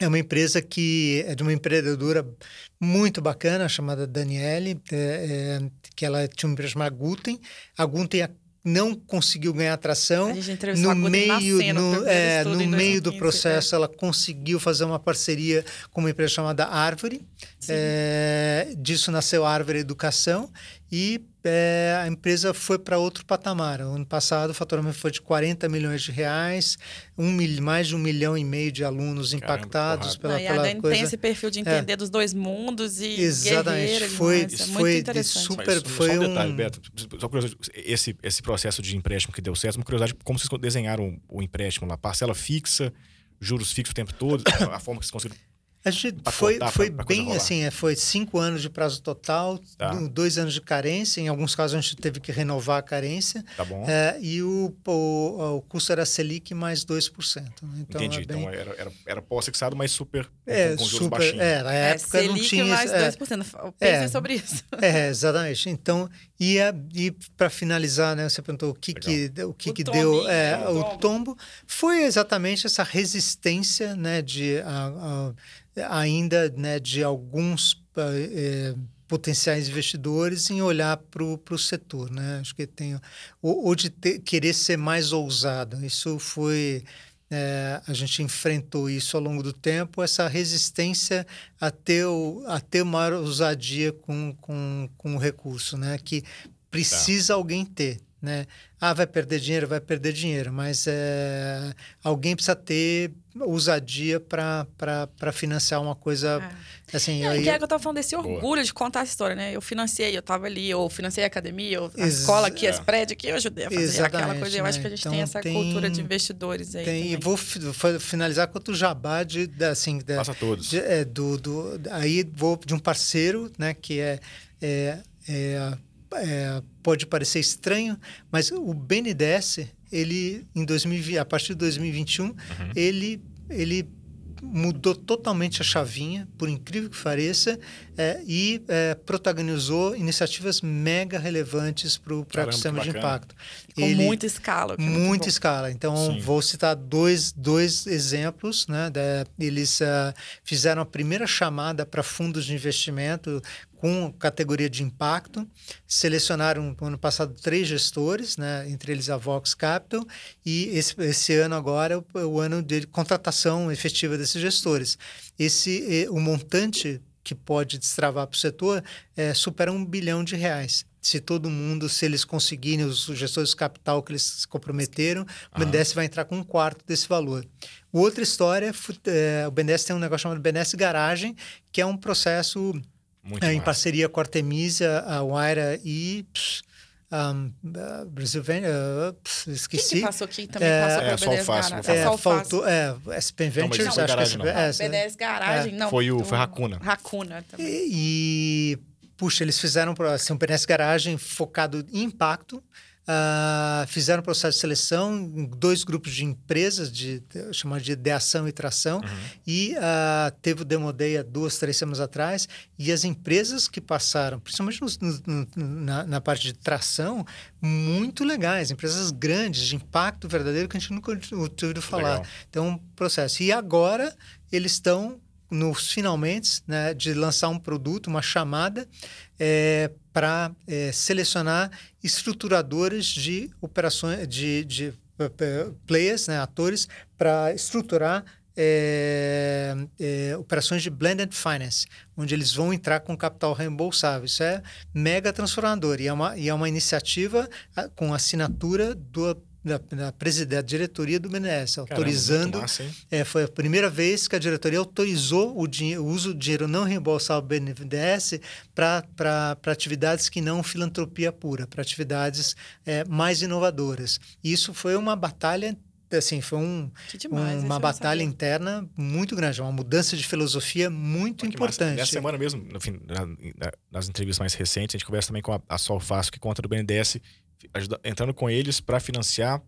É uma empresa que é de uma empreendedora muito bacana, chamada Daniele, é, é, que ela tinha uma empresa chamada Guten. A Guten não conseguiu ganhar atração. A gente entrevistou a No meio, o no, é, no meio do 2015, processo, ela conseguiu fazer uma parceria com uma empresa chamada Árvore. É, disso nasceu a Árvore Educação e é, a empresa foi para outro patamar. O ano passado o faturamento foi de 40 milhões de reais, um mil, mais de um milhão e meio de alunos Caramba, impactados porrada. pela, Não, e a Dani coisa. tem esse perfil de entender dos dois mundos e Exatamente. Foi- demais. É foi muito de interessante. super- Mas foi só um detalhe, um- Beto. Só curiosidade, esse, esse processo de empréstimo que deu certo, uma curiosidade, como vocês desenharam o empréstimo lá? Parcela fixa, juros fixos o tempo todo, a forma que vocês conseguiram A gente foi, foi pra, pra bem assim, é, foi cinco anos de prazo total, tá. dois anos de carência. Em alguns casos a gente teve que renovar a carência. Tá bom. É, e o, o, o custo era Selic mais 2%. Né? Então, Entendi. É bem... Então era, era, era pós-fixado, mas super. É, com super. É, na é, época Selic não tinha. mais 2%. É, Pensem sobre isso. É, exatamente. Então, e, e para finalizar, né, você perguntou o que, que, o que, o que deu é, o, tombo. o tombo. Foi exatamente essa resistência né, de. A, a, ainda né, de alguns é, potenciais investidores em olhar para o setor. Né? Acho que tem. Ou, ou de ter, querer ser mais ousado. Isso foi. É, a gente enfrentou isso ao longo do tempo, essa resistência a ter, o, a ter maior ousadia com, com, com o recurso, né? que precisa tá. alguém ter. Né? Ah, vai perder dinheiro, vai perder dinheiro, mas é, alguém precisa ter ousadia para financiar uma coisa é. assim. É, aí... que é que eu estava falando desse orgulho Boa. de contar a história, né? Eu financiei, eu estava ali, eu financiei a academia, eu, a Ex escola aqui, é. as prédios aqui, eu ajudei a fazer Exatamente, aquela coisa. Eu né? acho que a gente então, tem essa tem, cultura de investidores aí. Tem, e vou finalizar com o jabá de, assim, de, Passa todos. De, é, do, do, aí vou de um parceiro, né, que é, é, é pode parecer estranho, mas o BNDES, ele em 2000, a partir de 2021, uhum. ele ele mudou totalmente a chavinha, por incrível que pareça, é, e é, protagonizou iniciativas mega relevantes para o ecossistema de impacto. Com Ele, muita escala. É muita escala. Então, Sim. vou citar dois, dois exemplos. Né, eles uh, fizeram a primeira chamada para fundos de investimento com categoria de impacto. Selecionaram no ano passado três gestores, né, entre eles a Vox Capital, e esse, esse ano agora é o, é o ano de contratação efetiva desses gestores. Esse, o montante que pode destravar para o setor é, supera um bilhão de reais. Se todo mundo, se eles conseguirem, os gestores de capital que eles se comprometeram, o BNDES vai entrar com um quarto desse valor. Outra história, é, o BNDES tem um negócio chamado BNDES Garagem, que é um processo é, em parceria com a Artemisia, a Waira e um, uh, Brasil uh, esqueci. Quem que passou aqui também é, passou é, pelo BDS Garagem? É, é, faltou, é, SPM Ventures, não, acho garagem, que é, não. BDS Garagem, não. Foi o foi Racuna. Racuna também. E, e, puxa, eles fizeram assim, um BDS Garagem focado em impacto, Uh, fizeram um processo de seleção em dois grupos de empresas, de, chamado de ideação e tração, uhum. e uh, teve o Demo Day há duas, três semanas atrás, e as empresas que passaram, principalmente no, no, na, na, parte de tração, muito legais, empresas grandes, de impacto verdadeiro, que a gente nunca ouviu falar. Legal. Então, um processo. E agora eles estão nos finalmente né, de lançar um produto, uma chamada é, para é, selecionar estruturadoras de operações, de, de uh, players, né, atores, para estruturar é, é, operações de blended finance, onde eles vão entrar com capital reembolsável. Isso é mega transformador e é uma, e é uma iniciativa com assinatura do da, da, da diretoria do BNDES, autorizando. Massa, é, foi a primeira vez que a diretoria autorizou o, dinheiro, o uso do dinheiro não reembolsável do BNDES para atividades que não filantropia pura, para atividades é, mais inovadoras. Isso foi uma batalha assim, foi um, demais, uma batalha interna muito grande, uma mudança de filosofia muito importante. Nessa semana mesmo, no fim, nas entrevistas mais recentes, a gente conversa também com a, a Sol Fácil, que conta do BNDES, ajuda, entrando com eles para financiar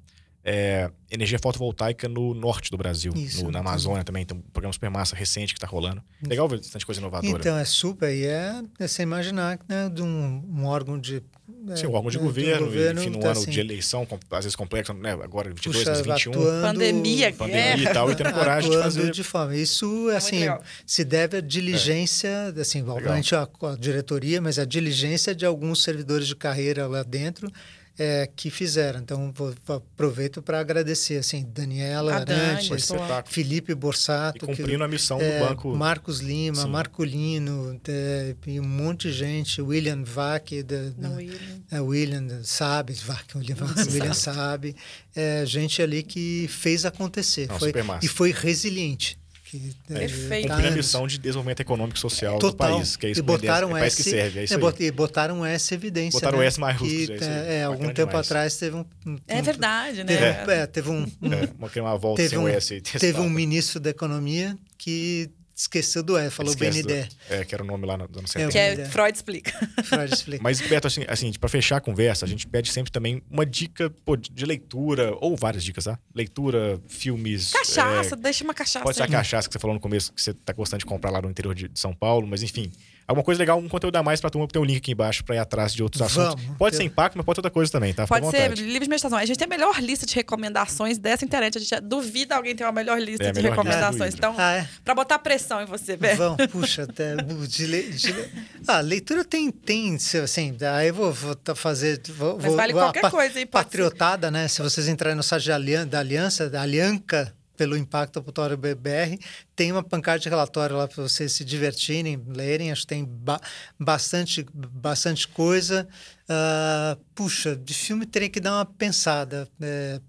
é, energia fotovoltaica no norte do Brasil, Isso, no, na Amazônia também. Tem um programa super massa recente que está rolando. Legal ver bastante coisa inovadora. Então, é super. E é, é você imaginar né, de um, um órgão de. É, Sim, um órgão de, governo, de governo, enfim, no tá ano assim, de eleição, às vezes complexo, né? agora 22, puxa, 21. Atuando, pandemia, pandemia e tal, e tendo coragem de fazer. de forma. Isso, é assim, se deve à diligência, é. assim, obviamente a, a diretoria, mas a diligência de alguns servidores de carreira lá dentro é, que fizeram. Então, vou, aproveito para agradecer, assim, Daniela Arantes, Felipe Borsato. E cumprindo que, a missão é, do banco. Marcos Lima, Sim. Marcolino, é, e um monte de gente, William Vac, da, da, William. É, William sabe, Vac, William, William sabe, é, gente ali que fez acontecer. Não, foi, e foi resiliente que é, Perfeito. cumprir a missão de desenvolvimento econômico e social Total. do país, que é isso e botaram é S, que serve, é isso é, E botaram essa evidência. Botaram né? S maiúsculo. Que, é, é algum tempo demais. atrás teve um, um, É verdade, né? Teve, é. teve um, um uma, uma volta teve um, S. Teve um ministro da economia que esqueceu do E, falou Esquece do- BND. É, que era o nome lá no- dos anos É, 70. Que é. Freud explica. Freud explica. Mas, Beto, assim, assim para fechar a conversa, a gente pede sempre também uma dica pô, de leitura, ou várias dicas, tá? Leitura, filmes. Cachaça, é, deixa uma cachaça. pode ser a cachaça que você falou no começo, que você tá gostando de comprar lá no interior de de São Paulo, mas enfim. Alguma coisa legal, um conteúdo a mais pra turma, tem um link aqui embaixo pra ir atrás de outros assuntos. Vamos. Pode ser impacto, mas pode ser outra coisa também, tá? Fica Pode ser livre de meditação. A gente tem a melhor lista de recomendações dessa internet. A gente duvida alguém ter uma melhor lista É, a de melhor lista recomendações. Hidra. Então, Ah, é? pra botar pressão em você, Beto. Vão, puxa, até de, le- de le- Ah, leitura tem, tem, assim, aí eu vou, vou tá fazer, vou, Mas vale vou- qualquer pa- coisa, hein? Pode ser. Patriotada, né? Se vocês entrarem no site da Aliança, da Aliança, da Alianca, pelo Impacto Auditório BR, tem uma pancada de relatório lá para vocês se divertirem, lerem, acho que tem ba- bastante, bastante coisa. Ah, puxa, de filme teria que dar uma pensada. é,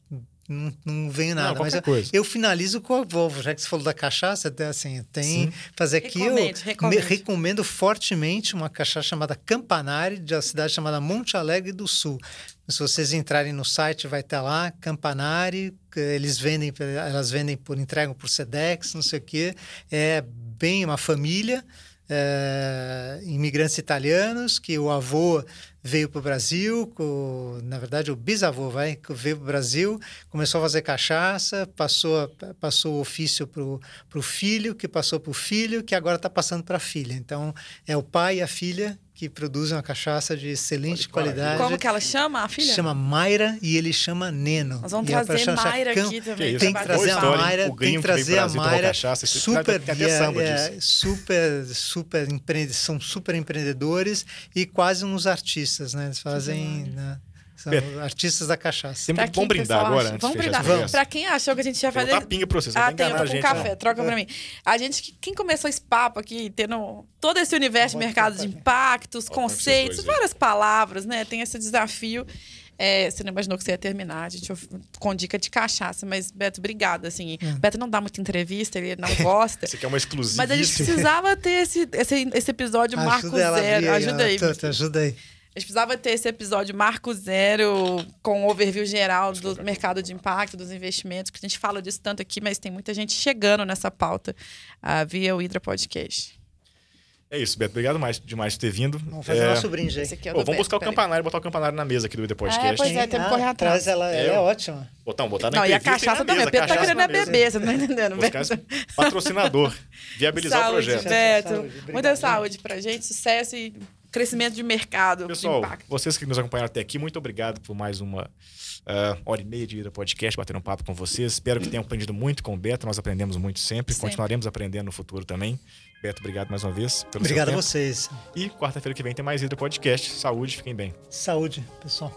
não, não veio Não, nada, mas eu, coisa. eu finalizo com a Volvo, já que você falou da cachaça, até assim, tem Sim. fazer aqui eu Recomende, recomende. me- recomendo fortemente uma cachaça chamada Campanari, de uma cidade chamada Monte Alegre do Sul. Se vocês entrarem no site, vai estar lá, Campanari, eles vendem, elas vendem por entregam por Sedex, não sei o quê. É bem uma família, é, imigrantes italianos, que o avô veio para o Brasil, co- na verdade o bisavô vai, veio para o Brasil, começou a fazer cachaça, passou, passou o ofício para o filho, que passou para o filho, que agora está passando para a filha. Então é o pai e a filha que produzem uma cachaça de excelente qualidade. Como que ela chama, a filha? Chama Mayra e ele chama Neno. Nós vamos E a trazer Mayra aqui também. tem que bater trazer a? Mayra, tem que trazer a Mayra. cachaça, super, é, disso. super, super empre... são super empreendedores e quase uns artistas, né? Eles fazem, né? São artistas da cachaça. Pra muito bom quem, brindar pessoal, agora Vamos brindar. conversa. Pra quem achou que a gente ia Vou fazer. botar pinga pra você, você ah, tem, eu tô com gente. café, né? troca pra mim. A gente, quem começou esse papo aqui, tendo todo esse universo de mercado de impactos, vocês conceitos, várias palavras, né? Tem esse desafio. É, você não imaginou que você ia terminar, a gente com dica de cachaça, mas Beto, obrigado. Assim, Beto não dá muita entrevista, ele não gosta. Esse aqui é uma exclusiva. Mas a gente precisava ter esse, esse, esse episódio Marco Ajuda Zero. Ajuda aí. ó, Tuta, ajuda aí. A gente precisava ter esse episódio Marco Zero com um overview geral do mercado de impacto, dos investimentos, que a gente fala disso tanto aqui, mas tem muita gente chegando nessa pauta ah, via o Hidra Podcast. É isso, Beto. Obrigado mais, demais por ter vindo. Vamos fazer É, nosso brinde aí. É o pô, vamos Beto, buscar o campanário, botar o campanário na mesa aqui do The Podcast. É, pois é, temos que correr atrás. Traz ela, ela é Eu- ótima. Botar, botar na Não, e a cachaça também. O Pedro tá querendo é beber, você não tá entendendo? Buscar esse patrocinador. Viabilizar saúde, o projeto. Beto. Saúde. Muita saúde pra gente, sucesso e crescimento de mercado Pessoal, de vocês que nos acompanharam até aqui, muito obrigado por mais uma ah, hora e meia de Ida Podcast, bater um papo com vocês. Espero que tenham aprendido muito com o Beto. Nós aprendemos muito sempre, Sempre. continuaremos aprendendo no futuro também. Beto, obrigado mais uma vez pelo Obrigado a vocês. E quarta-feira que vem tem mais Ida Podcast. Saúde, fiquem bem. Saúde, pessoal.